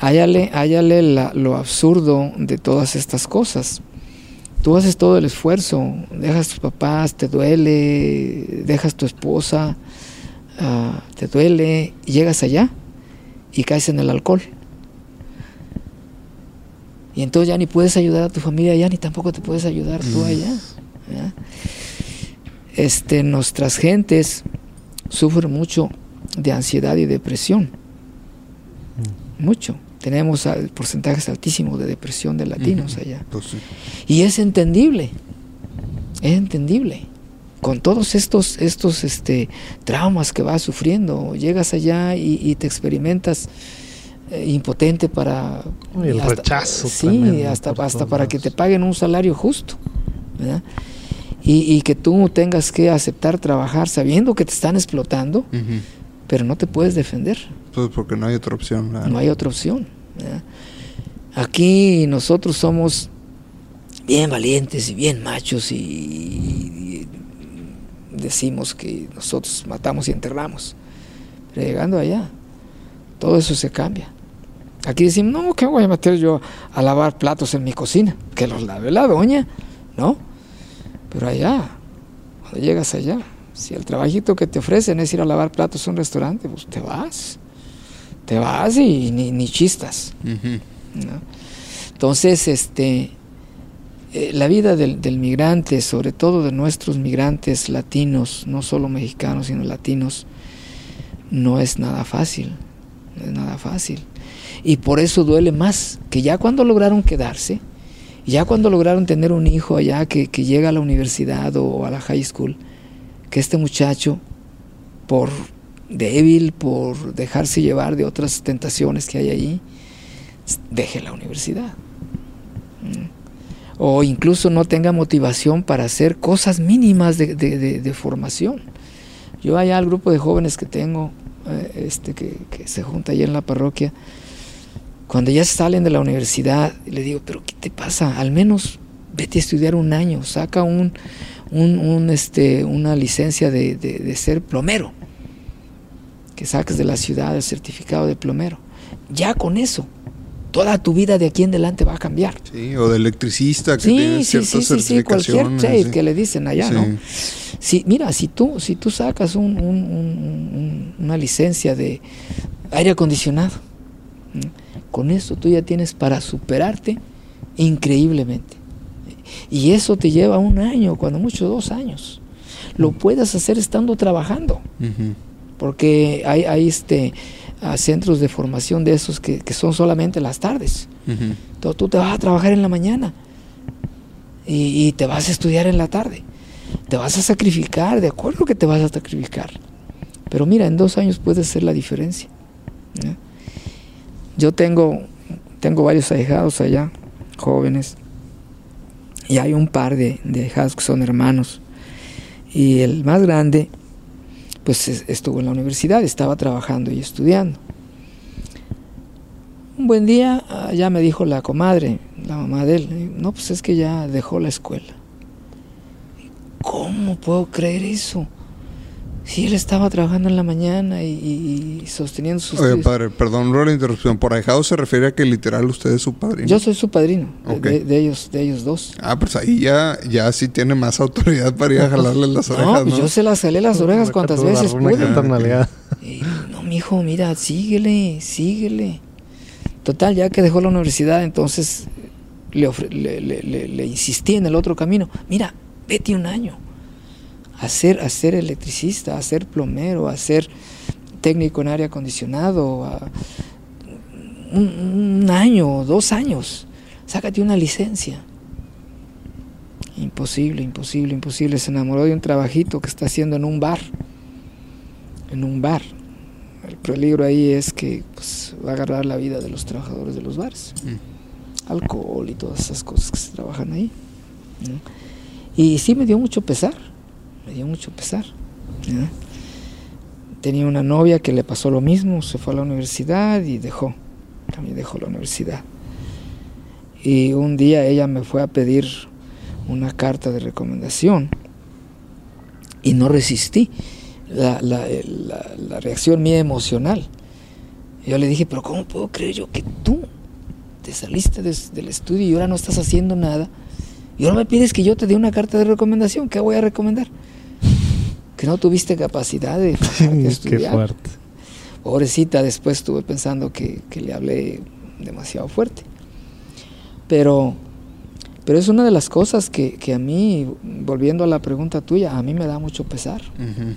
hállale la- lo absurdo de todas estas cosas. Tú haces todo el esfuerzo, dejas tus papás, te duele, dejas tu esposa, ah, te duele, y llegas allá y caes en el alcohol. Y entonces ya ni puedes ayudar a tu familia allá, ni tampoco te puedes ayudar tú Mm. allá. ¿Verdad? Este, nuestras gentes sufren mucho de ansiedad y depresión. Mucho. Tenemos porcentajes altísimos de depresión de latinos allá. Pues sí. Y es entendible. Es entendible. Con todos estos, estos este, traumas que vas sufriendo, llegas allá y, y te experimentas eh, impotente para... Y el hasta- rechazo Sí, hasta, hasta para que te paguen un salario justo. ¿verdad? Y, y que tú tengas que aceptar trabajar sabiendo que te están explotando, pero no te puedes defender. Pues porque no hay otra opción. ¿verdad? No hay otra opción. ¿verdad? Aquí nosotros somos bien valientes y bien machos y, y decimos que nosotros matamos y enterramos. Pero llegando allá, todo eso se cambia. Aquí decimos, no, ¿qué voy a meter yo a lavar platos en mi cocina? Que los lave la doña, ¿no? Pero allá Cuando llegas allá, si el trabajito que te ofrecen es ir a lavar platos a un restaurante, pues te vas. Te vas y ni, ni chistas. ¿no? Entonces, este, eh, la vida del, del, migrante, sobre todo de nuestros migrantes latinos, no solo mexicanos, sino latinos, no es nada fácil. No es nada fácil. Y por eso duele más que ya cuando lograron quedarse, ya cuando lograron tener un hijo allá que, llega a la universidad o a la high school, que este muchacho, por débil, por dejarse llevar de otras tentaciones que hay allí, deje la universidad. O incluso no tenga motivación para hacer cosas mínimas de, formación. Yo allá al grupo de jóvenes que tengo, eh, este, que, que, se junta allá en la parroquia, cuando ya salen de la universidad, le digo, pero ¿qué te pasa? Al menos vete a estudiar un año, saca un, un, un este, una licencia de, de, de, ser plomero, que saques de la ciudad el certificado de plomero. Ya con eso, toda tu vida de aquí en adelante va a cambiar. Sí, o de electricista que sí, tiene sí, sí, sí, sí, cualquier trade que le dicen allá. ¿no? Si, mira, si tú, si tú sacas un, un, una licencia de aire acondicionado, con eso tú ya tienes para superarte increíblemente. Y eso te lleva un año, cuando mucho dos años. Lo puedes hacer estando trabajando. Uh -huh. Porque hay, hay este, uh, centros de formación de esos que, que son solamente las tardes. Uh -huh. Entonces tú te vas a trabajar en la mañana y, y, te vas a estudiar en la tarde. Te vas a sacrificar, de acuerdo que te vas a sacrificar. Pero mira, en dos años puede ser la diferencia. ¿eh? Yo tengo, tengo varios ahijados allá, jóvenes, y hay un par de, de ahijados que son hermanos. Y el más grande, pues estuvo en la universidad, estaba trabajando y estudiando. Un buen día ah, ya me dijo la comadre, la mamá de él, no, pues es que ya dejó la escuela. ¿Cómo puedo creer eso? Si él estaba trabajando en la mañana y, y sosteniendo sus Oye, padre, perdón por la interrupción. Por ahijado se refiere a que literal usted es su padrino. Yo soy su padrino, okay. de, de, ellos, de ellos dos. Ah, pues ahí ya, ya sí tiene más autoridad para ir a jalarle las orejas, ¿no? Pues yo se las jalé las orejas cuantas veces pude. Y, no, mi hijo, mira, síguele, síguele. Total, ya que dejó la universidad, entonces le, le, le, le insistí en el otro camino. Mira, vete un año a ser, a ser electricista, a ser plomero, a ser técnico en aire acondicionado, a un, un año, dos años, sácate una licencia. Imposible, imposible, imposible. Se enamoró de un trabajito que está haciendo en un bar. En un bar. El peligro ahí es que pues, va a agarrar la vida de los trabajadores de los bares. Mm. Alcohol y todas esas cosas que se trabajan ahí. ¿no? Y sí me dio mucho pesar me dio mucho pesar. Tenía una novia que le pasó lo mismo, se fue a la universidad y dejó, también dejó la universidad. Y un día ella me fue a pedir una carta de recomendación y no resistí la, la, la, la reacción mía emocional. Yo le dije, pero ¿cómo puedo creer yo que tú te saliste de, del estudio y ahora no estás haciendo nada? Y ahora me pides que yo te dé una carta de recomendación. ¿Qué voy a recomendar? Que no tuviste capacidad de, de estudiar. Qué fuerte. Pobrecita, después estuve pensando que, que, le hablé demasiado fuerte. Pero, pero es una de las cosas que, que, a mí, volviendo a la pregunta tuya, a mí me da mucho pesar. Uh -huh.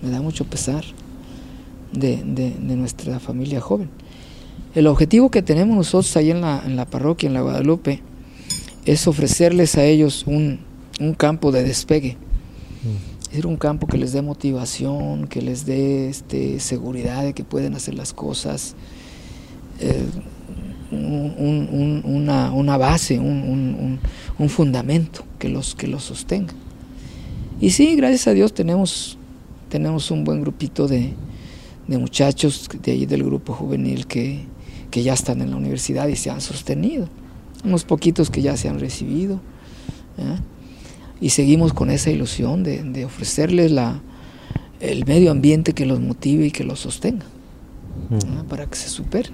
Me da mucho pesar de, de, de, nuestra familia joven. El objetivo que tenemos nosotros ahí en la, en la parroquia, en la Guadalupe, es ofrecerles a ellos un, un campo de despegue. Uh ser un campo que les dé motivación, que les dé este, seguridad de que pueden hacer las cosas, eh, un, un, una, base, un, un, fundamento que los, que los sostenga. Y sí, gracias a Dios tenemos, tenemos un buen grupito de, de muchachos de ahí del grupo juvenil que, que ya están en la universidad y se han sostenido. Unos poquitos que ya se han recibido. Y seguimos con esa ilusión de, de ofrecerles la, el medio ambiente que los motive y que los sostenga mm. para que se supere.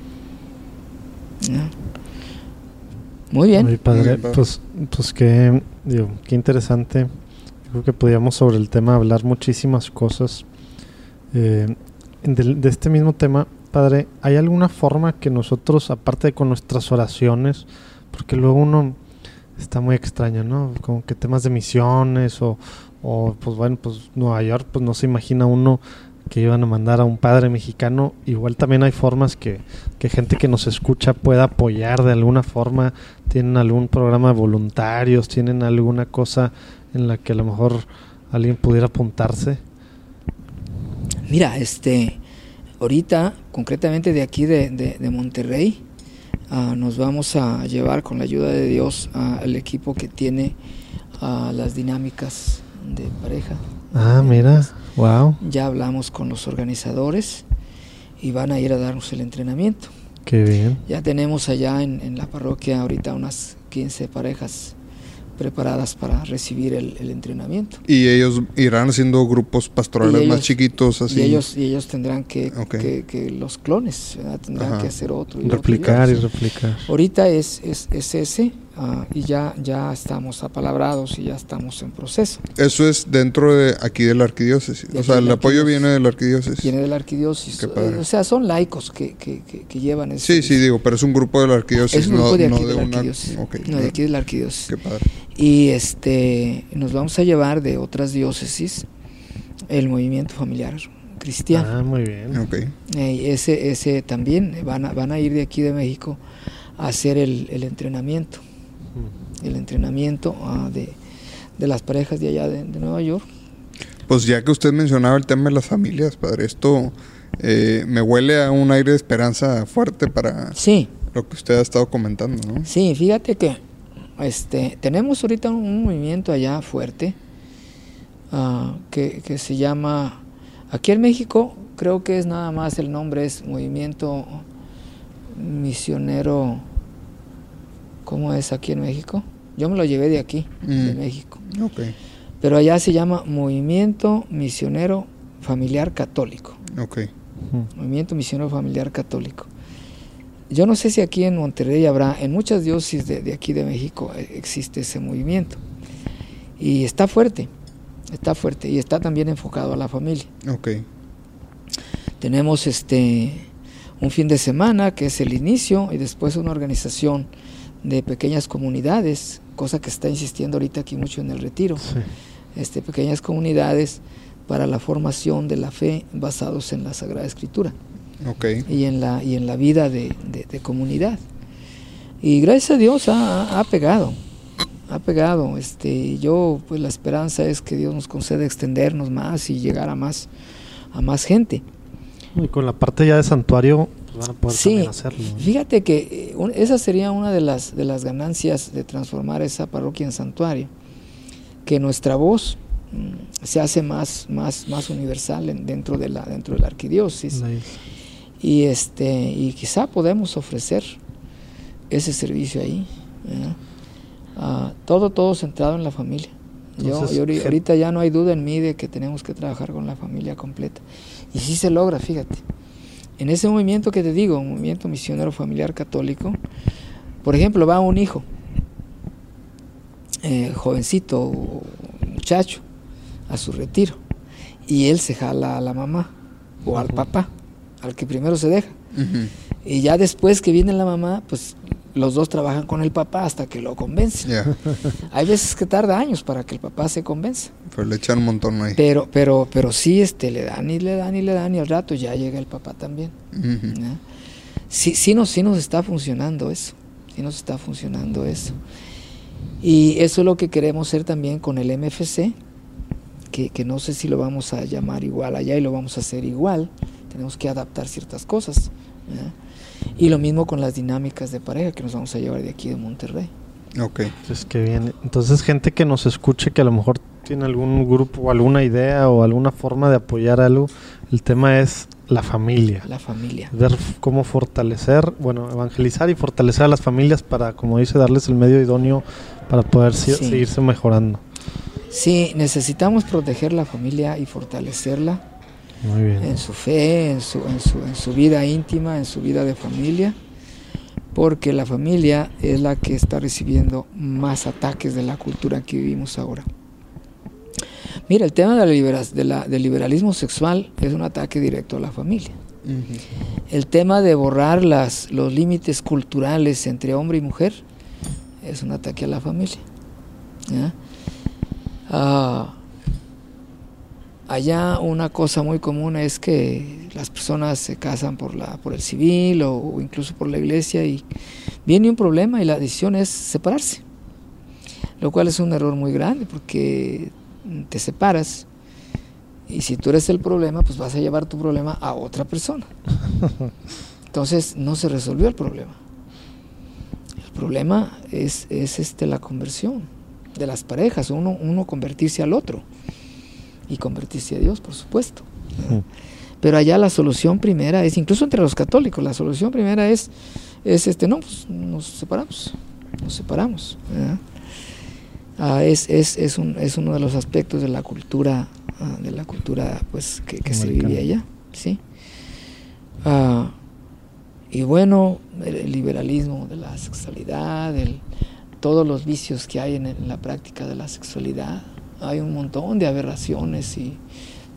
Muy bien. Muy padre. Pues, pues qué, digo, qué interesante Creo que podíamos sobre el tema hablar muchísimas cosas. Eh, de, de este mismo tema, Padre, ¿hay alguna forma que nosotros, aparte de con nuestras oraciones, porque luego uno está muy extraño, ¿no? Como que temas de misiones o, o pues bueno, pues Nueva York, pues no se imagina uno que iban a mandar a un padre mexicano. Igual también hay formas que, que gente que nos escucha pueda apoyar de alguna forma. Tienen algún programa de voluntarios, tienen alguna cosa en la que a lo mejor alguien pudiera apuntarse. Mira, este, ahorita, concretamente de aquí de, de, de Monterrey, uh, nos vamos a llevar con la ayuda de Dios al equipo que tiene uh, las dinámicas de pareja. Ah, mira, wow. Ya hablamos con los organizadores y van a ir a darnos el entrenamiento. Qué bien. Ya tenemos allá en, en la parroquia ahorita unas 15 parejas preparadas para recibir el, el, entrenamiento. Y ellos irán haciendo grupos pastorales ellos, más chiquitos así. Y ellos, y ellos tendrán que, okay. que, que, los clones ¿verdad? tendrán Ajá. que hacer otro. Y replicar otro, y, y replicar. Ahorita es, es, es ese uh, y ya, ya estamos apalabrados y ya estamos en proceso. Eso es dentro de aquí de la arquidiócesis. De o sea, el apoyo viene de la arquidiócesis. Viene de la arquidiócesis. O sea, son laicos que, que, que llevan ese. Sí, sí, digo, pero es un grupo de la arquidiócesis. Es un grupo no, de aquí no de, de la una... arquidiócesis. Okay, no, de aquí de la arquidiócesis. Qué padre. Y este, nos vamos a llevar de otras diócesis el movimiento familiar cristiano. Ah, muy bien. Okay. Eh, ese, ese también van a, van a ir de aquí de México a hacer el, el entrenamiento. El entrenamiento uh, de, de, las parejas de allá de, de, Nueva York. Pues ya que usted mencionaba el tema de las familias, padre, esto eh, me huele a un aire de esperanza fuerte para sí. lo que usted ha estado comentando, ¿no? Sí, fíjate que este, tenemos ahorita un, un movimiento allá fuerte uh, que, que, se llama, aquí en México creo que es nada más el nombre, es Movimiento Misionero, ¿cómo es aquí en México? Yo me lo llevé de aquí, mm. de México. Okay. Pero allá se llama Movimiento Misionero Familiar Católico. Okay. Movimiento Misionero Familiar Católico. Yo no sé si aquí en Monterrey habrá, en muchas diócesis de, de, aquí de México existe ese movimiento. Y está fuerte, está fuerte y está también enfocado a la familia. Ok. Tenemos este un fin de semana que es el inicio y después una organización de pequeñas comunidades, cosa que está insistiendo ahorita aquí mucho en el retiro. Sí. Este, pequeñas comunidades para la formación de la fe basados en la Sagrada Escritura okay. y, en la, y en la vida de, de, de comunidad. Y gracias a Dios ha, ha, pegado, ha pegado. Este, yo, pues la esperanza es que Dios nos conceda extendernos más y llegar a más, a más gente. Y con la parte ya de santuario van a poder sí, hacerlo. ¿no? Fíjate que eh, esa sería una de las, de las ganancias de transformar esa parroquia en santuario, que nuestra voz mm, se hace más, más, más universal en, dentro, de la, dentro de la arquidiócesis. Nice y este y quizá podemos ofrecer ese servicio ahí uh, todo todo centrado en la familia Entonces, yo, yo, ahorita ya no hay duda en mí de que tenemos que trabajar con la familia completa y sí se logra fíjate en ese movimiento que te digo un movimiento misionero familiar católico por ejemplo va un hijo eh, jovencito muchacho a su retiro y él se jala a la mamá o al papá al que primero se deja. Uh -huh. Y ya después que viene la mamá, pues los dos trabajan con el papá hasta que lo convencen. Yeah. Hay veces que tarda años para que el papá se convenza. Pero le echan un montón ahí. Pero, pero, pero sí, este, le dan y le dan y le dan y al rato ya llega el papá también. Uh -huh. sí, sí, nos, sí nos está funcionando eso. Sí nos está funcionando eso. Y eso es lo que queremos hacer también con el MFC, que, que no sé si lo vamos a llamar igual allá y lo vamos a hacer igual tenemos que adaptar ciertas cosas. Y lo mismo con las dinámicas de pareja que nos vamos a llevar de aquí de Monterrey. Ok. Entonces, qué bien. Entonces, gente que nos escuche que a lo mejor tiene algún grupo o alguna idea o alguna forma de apoyar algo, el tema es la familia. La familia. Ver cómo fortalecer, bueno, evangelizar y fortalecer a las familias para, como dice, darles el medio idóneo para poder sí. seguirse mejorando. Sí, necesitamos proteger la familia y fortalecerla muy bien. en su fe, en su, en, su, en su vida íntima, en su vida de familia, porque la familia es la que está recibiendo más ataques de la cultura que vivimos ahora. Mira, el tema de la libera- de la- del liberalismo sexual es un ataque directo a la familia. El tema de borrar las, los límites culturales entre hombre y mujer es un ataque a la familia. ¿ya? Ah, allá una cosa muy común es que las personas se casan por, la, por el civil o, o incluso por la iglesia y viene un problema y la decisión es separarse. Lo cual es un error muy grande porque te separas y si tú eres el problema, pues vas a llevar tu problema a otra persona. Entonces no se resolvió el problema. El problema es, es este, la conversión de las parejas, uno, uno convertirse al otro y convertirse a Dios, por supuesto. Pero allá la solución primera es, incluso entre los católicos, la solución primera es, es este, no, pues nos separamos, nos separamos. Ah, es, es, es, un, es uno de los aspectos de la cultura, ah, de la cultura pues que, que se vivía allá, ¿sí? Ah, y bueno, el, el liberalismo de la sexualidad, el- todos los vicios que hay en, en la práctica de la sexualidad, hay un montón de aberraciones y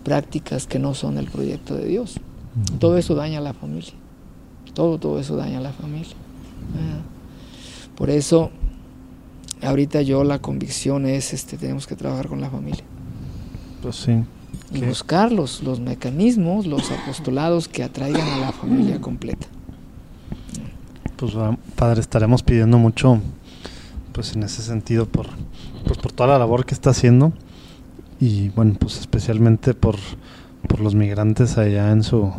prácticas que no son el proyecto de Dios. Todo eso daña a la familia. Todo, todo eso daña a la familia. Ah. Por eso, ahorita yo la convicción es, este, tenemos que trabajar con la familia Pues sí. y buscar los, los mecanismos, los apostolados que atraigan a la familia completa. Pues padre, estaremos pidiendo mucho, pues en ese sentido, por, pues por toda la labor que está haciendo y bueno, pues especialmente por, por los migrantes allá en su,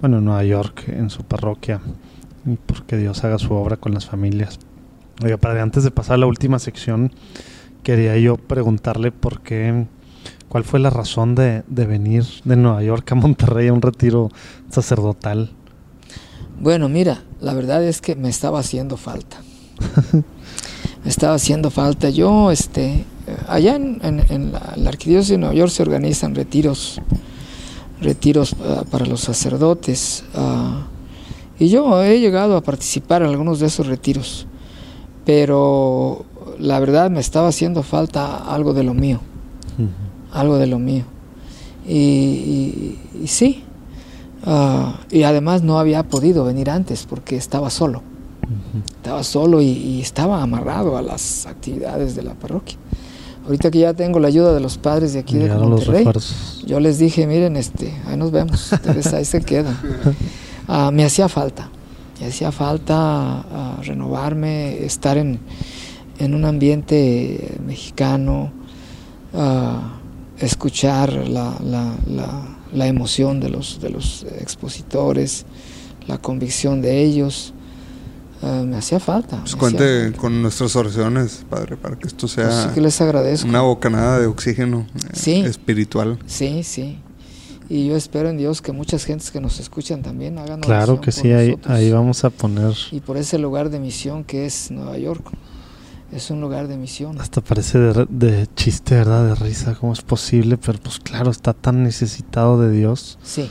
bueno, en Nueva York, en su parroquia y porque Dios haga su obra con las familias. Oiga, padre, antes de pasar a la última sección, quería yo preguntarle por qué, cuál fue la razón de, de venir de Nueva York a Monterrey a un retiro sacerdotal. Bueno, mira, la verdad es que me estaba haciendo falta. estaba haciendo falta. Yo, este, allá en, en- en la, la arquidiócesis de Nueva York se organizan retiros, retiros ah, para los sacerdotes. ah, y yo he llegado a participar en algunos de esos retiros. Pero la verdad me estaba haciendo falta algo de lo mío. algo de lo mío. Y, y- y sí, ah, y además no había podido venir antes porque estaba solo. Estaba solo y, y estaba amarrado a las actividades de la parroquia. Ahorita que ya tengo la ayuda de los padres de aquí de los Monterrey, yo les dije, miren, este, ahí nos vemos, ustedes ahí se quedan. Ah, me hacía falta, me hacía falta ah, renovarme, estar en, en un ambiente mexicano, ah, escuchar la, la- la- la emoción de los, de los expositores, la convicción de ellos. Ah, me hacía falta. Pues me cuente falta. con nuestras oraciones, Padre, para que esto Pues sea sí que les agradezco. una bocanada de oxígeno eh, Sí. espiritual. Sí, sí. Y yo espero en Dios que muchas gentes que nos escuchan también hagan Claro que por sí, ahí vamos a poner, Y por ese lugar de misión que es Nueva York. Es un lugar de misión. hasta parece de, de chiste, ¿verdad? De risa, ¿cómo es posible? Pero pues claro, está tan necesitado de Dios. Sí,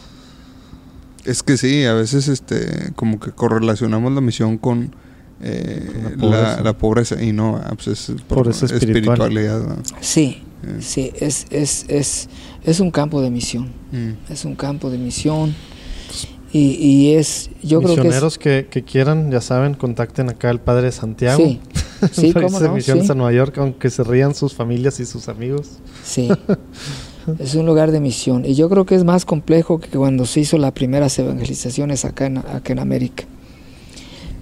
Es que sí, a veces este como que correlacionamos la misión con eh, la la, pobreza. la pobreza y no, ah, pues es por Pobreza espiritual. espiritualidad. ¿no? sí, Eh, sí. Es, es, es, es un campo de misión. mm. Es un campo de misión. Y, y es, yo creo que es... Misioneros que, que quieran, ya saben, contacten acá al Padre Santiago. Sí, sí, cómo de no, Misiones sí. a Nueva York, aunque se rían sus familias y sus amigos. Sí, es un lugar de misión. Y yo creo que es más complejo que cuando se hizo las primeras evangelizaciones acá en, acá en América.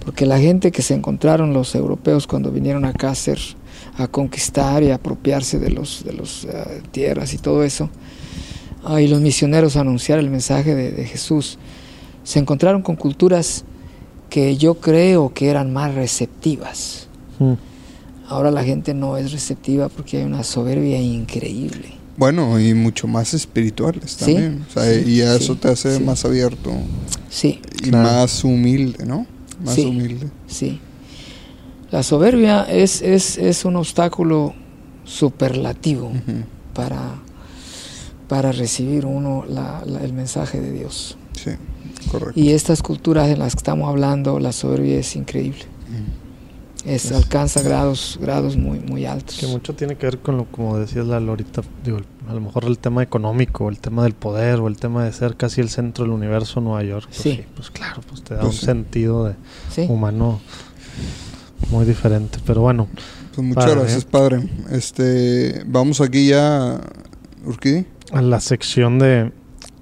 Porque la gente que se encontraron los europeos cuando vinieron acá a hacer, a conquistar y a apropiarse de los de los eh, tierras y todo eso, y los misioneros a anunciar el mensaje de, de Jesús, se encontraron con culturas que yo creo que eran más receptivas. Mm. Ahora la gente no es receptiva porque hay una soberbia increíble. Bueno, y mucho más espirituales Sí, también. O sea, sí, y sí, eso te hace más abierto Sí, y Claro. más humilde, ¿no? Más humilde. sí. La soberbia es, es, es un obstáculo superlativo para, para recibir uno la- la- el mensaje de Dios. Sí, correcto. Y estas culturas en las que estamos hablando, la soberbia es increíble. Es, alcanza grados grados muy muy altos. Que mucho tiene que ver con lo como decías la Lorita, digo, a lo mejor el tema económico, el tema del poder o el tema de ser casi el centro del universo Nueva York. Pues sí. Pues claro, pues te da un sentido de humano muy diferente, pero bueno. Pues muchas gracias, padre. Este, vamos aquí ya Urquidi. A la sección de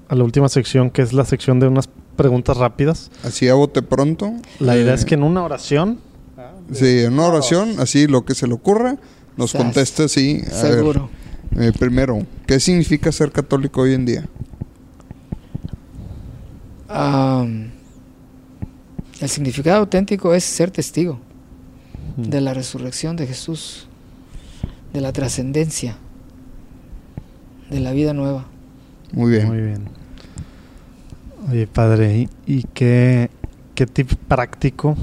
a la última sección que es la sección de unas preguntas rápidas. Así a bote pronto. La idea es que en una oración Sí, en una oración, así lo que se le ocurra, nos conteste así. Seguro. Eh, primero, ¿qué significa ser católico hoy en día? el significado auténtico es ser testigo de la resurrección de Jesús, de la trascendencia, de la vida nueva. Muy bien. Muy bien. Oye, padre, ¿y, qué, qué tip práctico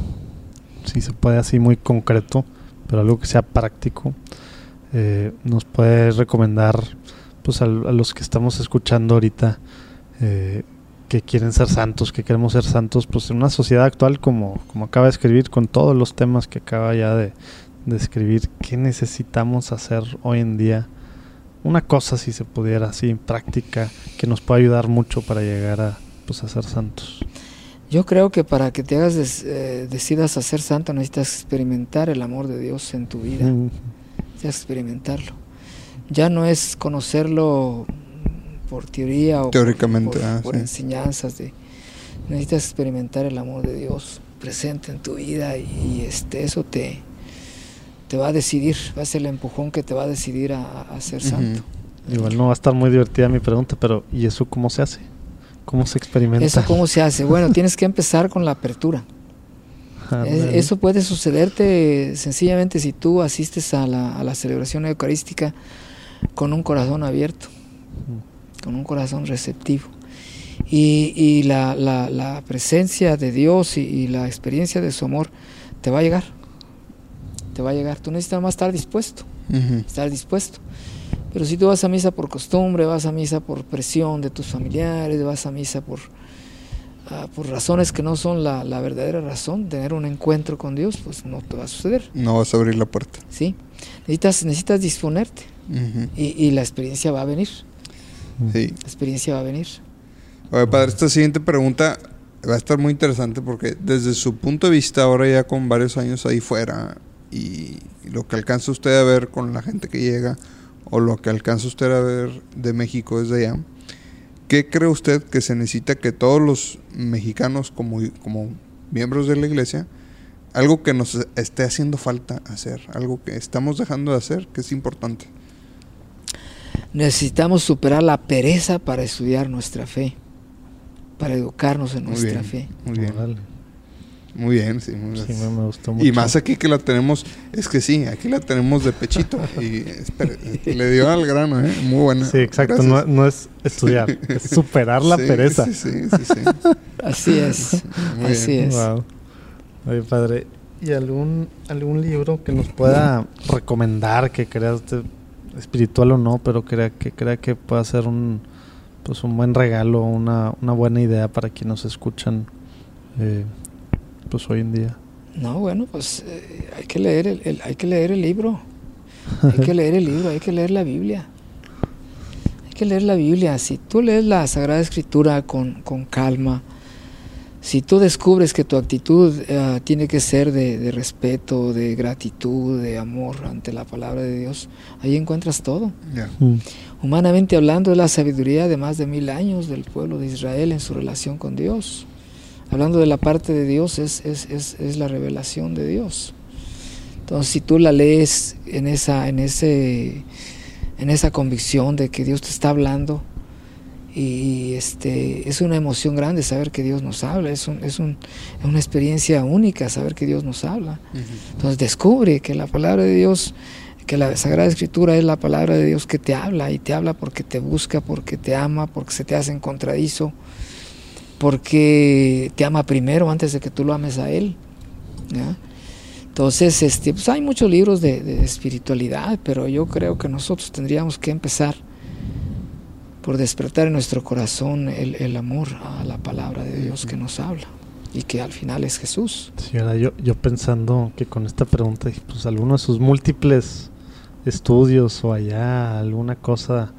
si se puede así muy concreto, pero algo que sea práctico, eh, nos puede recomendar pues a, los que estamos escuchando ahorita eh, que quieren ser santos, que queremos ser santos, pues en una sociedad actual como, como acaba de escribir, con todos los temas que acaba ya de, de escribir, ¿qué necesitamos hacer hoy en día? Una cosa si se pudiera así en práctica que nos pueda ayudar mucho para llegar a, pues, a ser santos. Yo creo que para que te hagas eh, decidas a ser santo necesitas experimentar el amor de Dios en tu vida. Necesitas experimentarlo. Ya no es conocerlo por teoría o Teóricamente, por, ah, enseñanzas. De, necesitas experimentar el amor de Dios presente en tu vida y, este eso te, te va a decidir, va a ser el empujón que te va a decidir a, ser santo. Igual no va a estar muy divertida mi pregunta, pero ¿y eso cómo se hace? ¿Cómo se experimenta? ¿Eso cómo se hace? Bueno, tienes que empezar con la apertura. Ah, eso puede sucederte sencillamente si tú asistes a la, a la celebración eucarística con un corazón abierto, con un corazón receptivo. Y, y la, la, la, presencia de Dios y, la experiencia de su amor te va a llegar. Te va a llegar. Tú necesitas más estar dispuesto. Estar dispuesto. Pero si tú vas a misa por costumbre, vas a misa por presión de tus familiares, vas a misa por, ah, por razones que no son la, verdadera razón, tener un encuentro con Dios, pues no te va a suceder. No vas a abrir la puerta. Sí, necesitas, necesitas disponerte y, la experiencia va a venir. Sí. La experiencia va a venir. Oye, padre, esta siguiente pregunta va a estar muy interesante porque desde su punto de vista, ahora ya con varios años ahí fuera y lo que alcanza usted a ver con la gente que llega, o lo que alcanza usted a ver de México desde allá, ¿qué cree usted que se necesita que todos los mexicanos como, como miembros de la iglesia, algo que nos esté haciendo falta hacer, algo que estamos dejando de hacer, que es importante? Necesitamos superar la pereza para estudiar nuestra fe, para educarnos en nuestra fe. Muy bien. Muy bien, sí, muy bien. Sí, me, gustó mucho. Y más aquí que la tenemos, es que sí, aquí la tenemos de pechito. y le dio al grano, ¿eh? Muy buena. Sí, exacto, no, es estudiar, es superar la pereza. Sí, sí, sí, sí. Así es, así es. Wow. Oye, padre, ¿y algún, algún libro que nos pueda recomendar que crea usted, espiritual o no, pero crea, que crea que pueda ser un, pues un buen regalo, una, una buena idea para quienes nos escuchan? Eh, pues hoy en día? No, bueno, pues eh, hay que leer el, hay que leer el libro. Hay que leer el libro, hay que leer la Biblia. Hay que leer la Biblia. Si tú lees la Sagrada Escritura con, calma, si tú descubres que tu actitud eh, tiene que ser de, respeto, de gratitud, de amor ante la palabra de Dios, ahí encuentras todo. Mm. Humanamente hablando, es la sabiduría de más de mil años del pueblo de Israel en su relación con Dios hablando de la parte de Dios, es, es, es, es, la revelación de Dios. Entonces, si tú la lees en esa, en, ese, en esa convicción de que Dios te está hablando, y este, es una emoción grande saber que Dios nos habla, es, un, es, un, es una experiencia única saber que Dios nos habla. Entonces, descubre que la palabra de Dios que la Sagrada Escritura es la palabra de Dios que te habla y te habla porque te busca, porque te ama, porque se te hace encontradizo, porque te ama primero antes de que tú lo ames a Él. Entonces, este, pues hay muchos libros de, espiritualidad, pero yo creo que nosotros tendríamos que empezar por despertar en nuestro corazón el, amor a la palabra de Dios que nos habla. y que al final es Jesús. Sí, yo, yo pensando que con esta pregunta, pues alguno de sus múltiples estudios o allá, alguna cosa,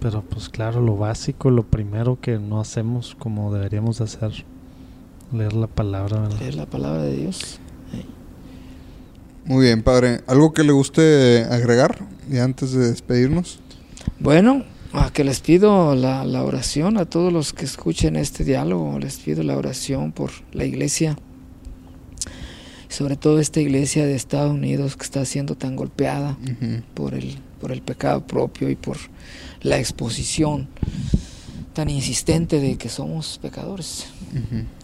pero pues claro, lo básico, lo primero que no hacemos como deberíamos de hacer, leer la palabra, ¿verdad? Leer la palabra de Dios. Muy bien, padre. ¿Algo que le guste agregar y antes de despedirnos? Bueno, a que les pido la, la oración a todos los que escuchen este diálogo, les pido la oración por la iglesia, sobre todo esta iglesia de Estados Unidos que está siendo tan golpeada por el, por el pecado propio y por la exposición tan insistente de que somos pecadores.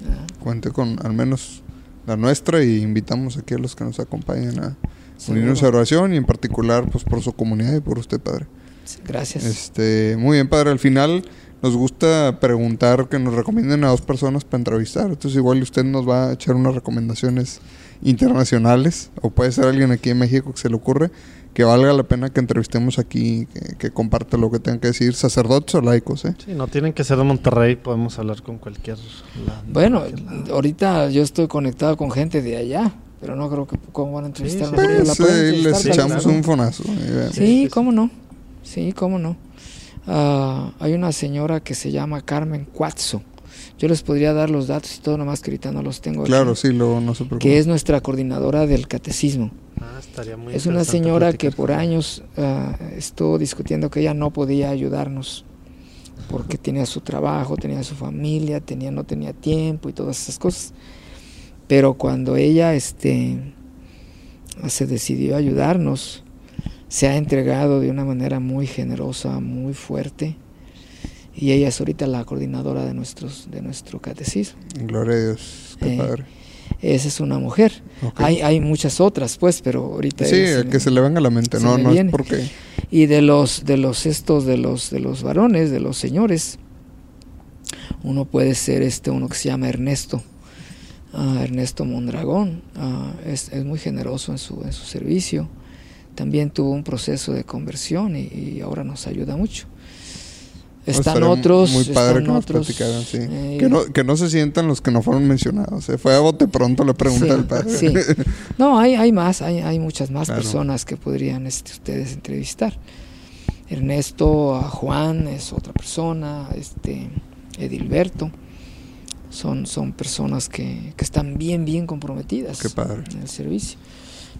¿verdad? Cuente con al menos la nuestra y invitamos aquí a los que nos acompañen a Seguro. unirnos a oración y en particular pues por su comunidad y por usted, padre. Gracias. Este, muy bien, padre. Al final nos gusta preguntar que nos recomienden a dos personas para entrevistar. Entonces igual usted nos va a echar unas recomendaciones internacionales o puede ser alguien aquí en México que se le ocurre que valga la pena que entrevistemos aquí, que, que comparta lo que tenga que decir, sacerdotes o laicos, ¿eh? Sí, no tienen que ser de Monterrey, podemos hablar con cualquier lado. Bueno, cualquier ahorita yo estoy conectado con gente de allá, pero no creo que cómo van a entrevistar. sí, la eh, les echamos claro. un fonazo. Sí, Sí, sí, cómo no. Sí, cómo no. Ah, hay una señora que se llama Carmen Cuatzo. Yo les podría dar los datos y todo, nomás que ahorita no los tengo. aquí, Claro, sí, luego no se preocupe. Que es nuestra coordinadora del catecismo. Ah, estaría muy Es una señora que por años ah, estuvo discutiendo que ella no podía ayudarnos porque tenía su trabajo, tenía su familia, tenía no tenía tiempo y todas esas cosas. Pero cuando ella este se decidió ayudarnos, se ha entregado de una manera muy generosa, muy fuerte. Y ella es ahorita la coordinadora de nuestros de nuestro catecismo. Gloria a Dios, qué Eh, padre. Esa es una mujer. Hay, hay muchas otras, pues, pero ahorita Sí, me- que se le venga a la mente, no, no es porque... y de los de los estos de los de los varones de los señores uno puede ser este uno que se llama Ernesto. Ah, Ernesto Mondragón ah, es, es muy generoso en su en su servicio. También tuvo un proceso de conversión y, y ahora nos ayuda mucho están Estaría otros Muy padre están que nos otros platicaran, sí. eh, Que, no, que no se sientan los que no fueron mencionados. ¿eh? Fue a bote pronto la pregunta Sí, del padre. sí. No, hay, hay más, hay, hay muchas más Claro. personas que podrían este, ustedes entrevistar. Ernesto, a Juan es otra persona, este, Edilberto. Son, son personas que, que están bien, bien comprometidas Qué padre. en el servicio.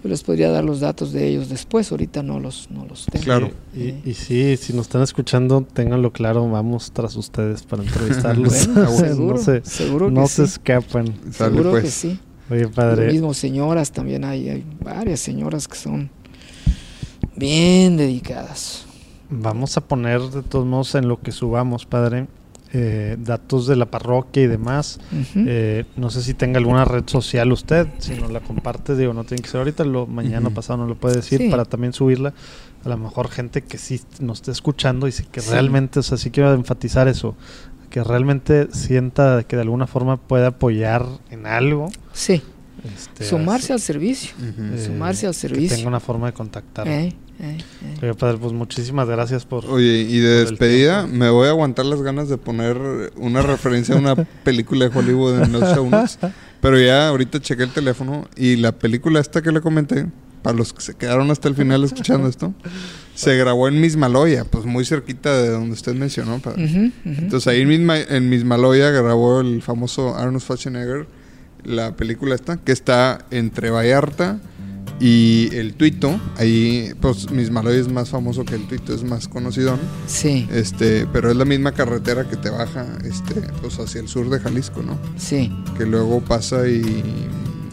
Yo les podría dar los datos de ellos después, ahorita no los, no los tengo. Claro. Y, Eh. y sí, si nos están escuchando, ténganlo claro, vamos tras ustedes para entrevistarlos. Bueno, no seguro, se, seguro no se sí. escapan. Sale Seguro pues. que sí. Oye, Lo padre, mismo señoras, también hay, hay varias señoras que son bien dedicadas. vamos a poner de todos modos en lo que subamos, padre, eh, datos de la parroquia y demás. Eh, no sé si tenga alguna red social usted, si nos la comparte, digo, no tiene que ser ahorita, lo mañana Ujú. pasado no lo puede decir Sí. para también subirla. A lo mejor gente que sí nos esté escuchando y sí que Sí. realmente, o sea, sí quiero enfatizar eso, que realmente sienta que de alguna forma puede apoyar en algo. Sí, este, sumarse al servicio. Sumarse al Que servicio. tenga una forma de contactar. Eh, eh, eh. Oye, padre, pues muchísimas gracias por... Oye, y de despedida, me voy a aguantar las ganas de poner una referencia a una película de Hollywood en los show notes. Pero ya ahorita chequé el teléfono y la película esta que le comenté, para los que se quedaron hasta el final escuchando esto, se grabó en Mismaloya, pues muy cerquita de donde usted mencionó. padre. Entonces ahí en, Misma, en Mismaloya grabó el famoso Arnold Schwarzenegger la película esta, que está entre Vallarta y el Tuito. Ahí, pues Mismaloya es más famoso que el Tuito, es más conocido. Sí, Este, pero es la misma carretera que te baja este, pues hacia el sur de Jalisco, ¿no? sí, Que luego pasa y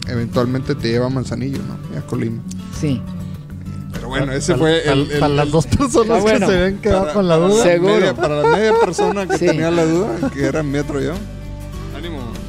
eventualmente te lleva a Manzanillo, ¿no? Y a Colima. sí. Pero bueno, ese Para- fue para- el, el- para las dos personas Ah, bueno. que se ven quedado para- con la duda. Seguro. media- para la media persona que Sí. tenía la duda, que era mi otro yo.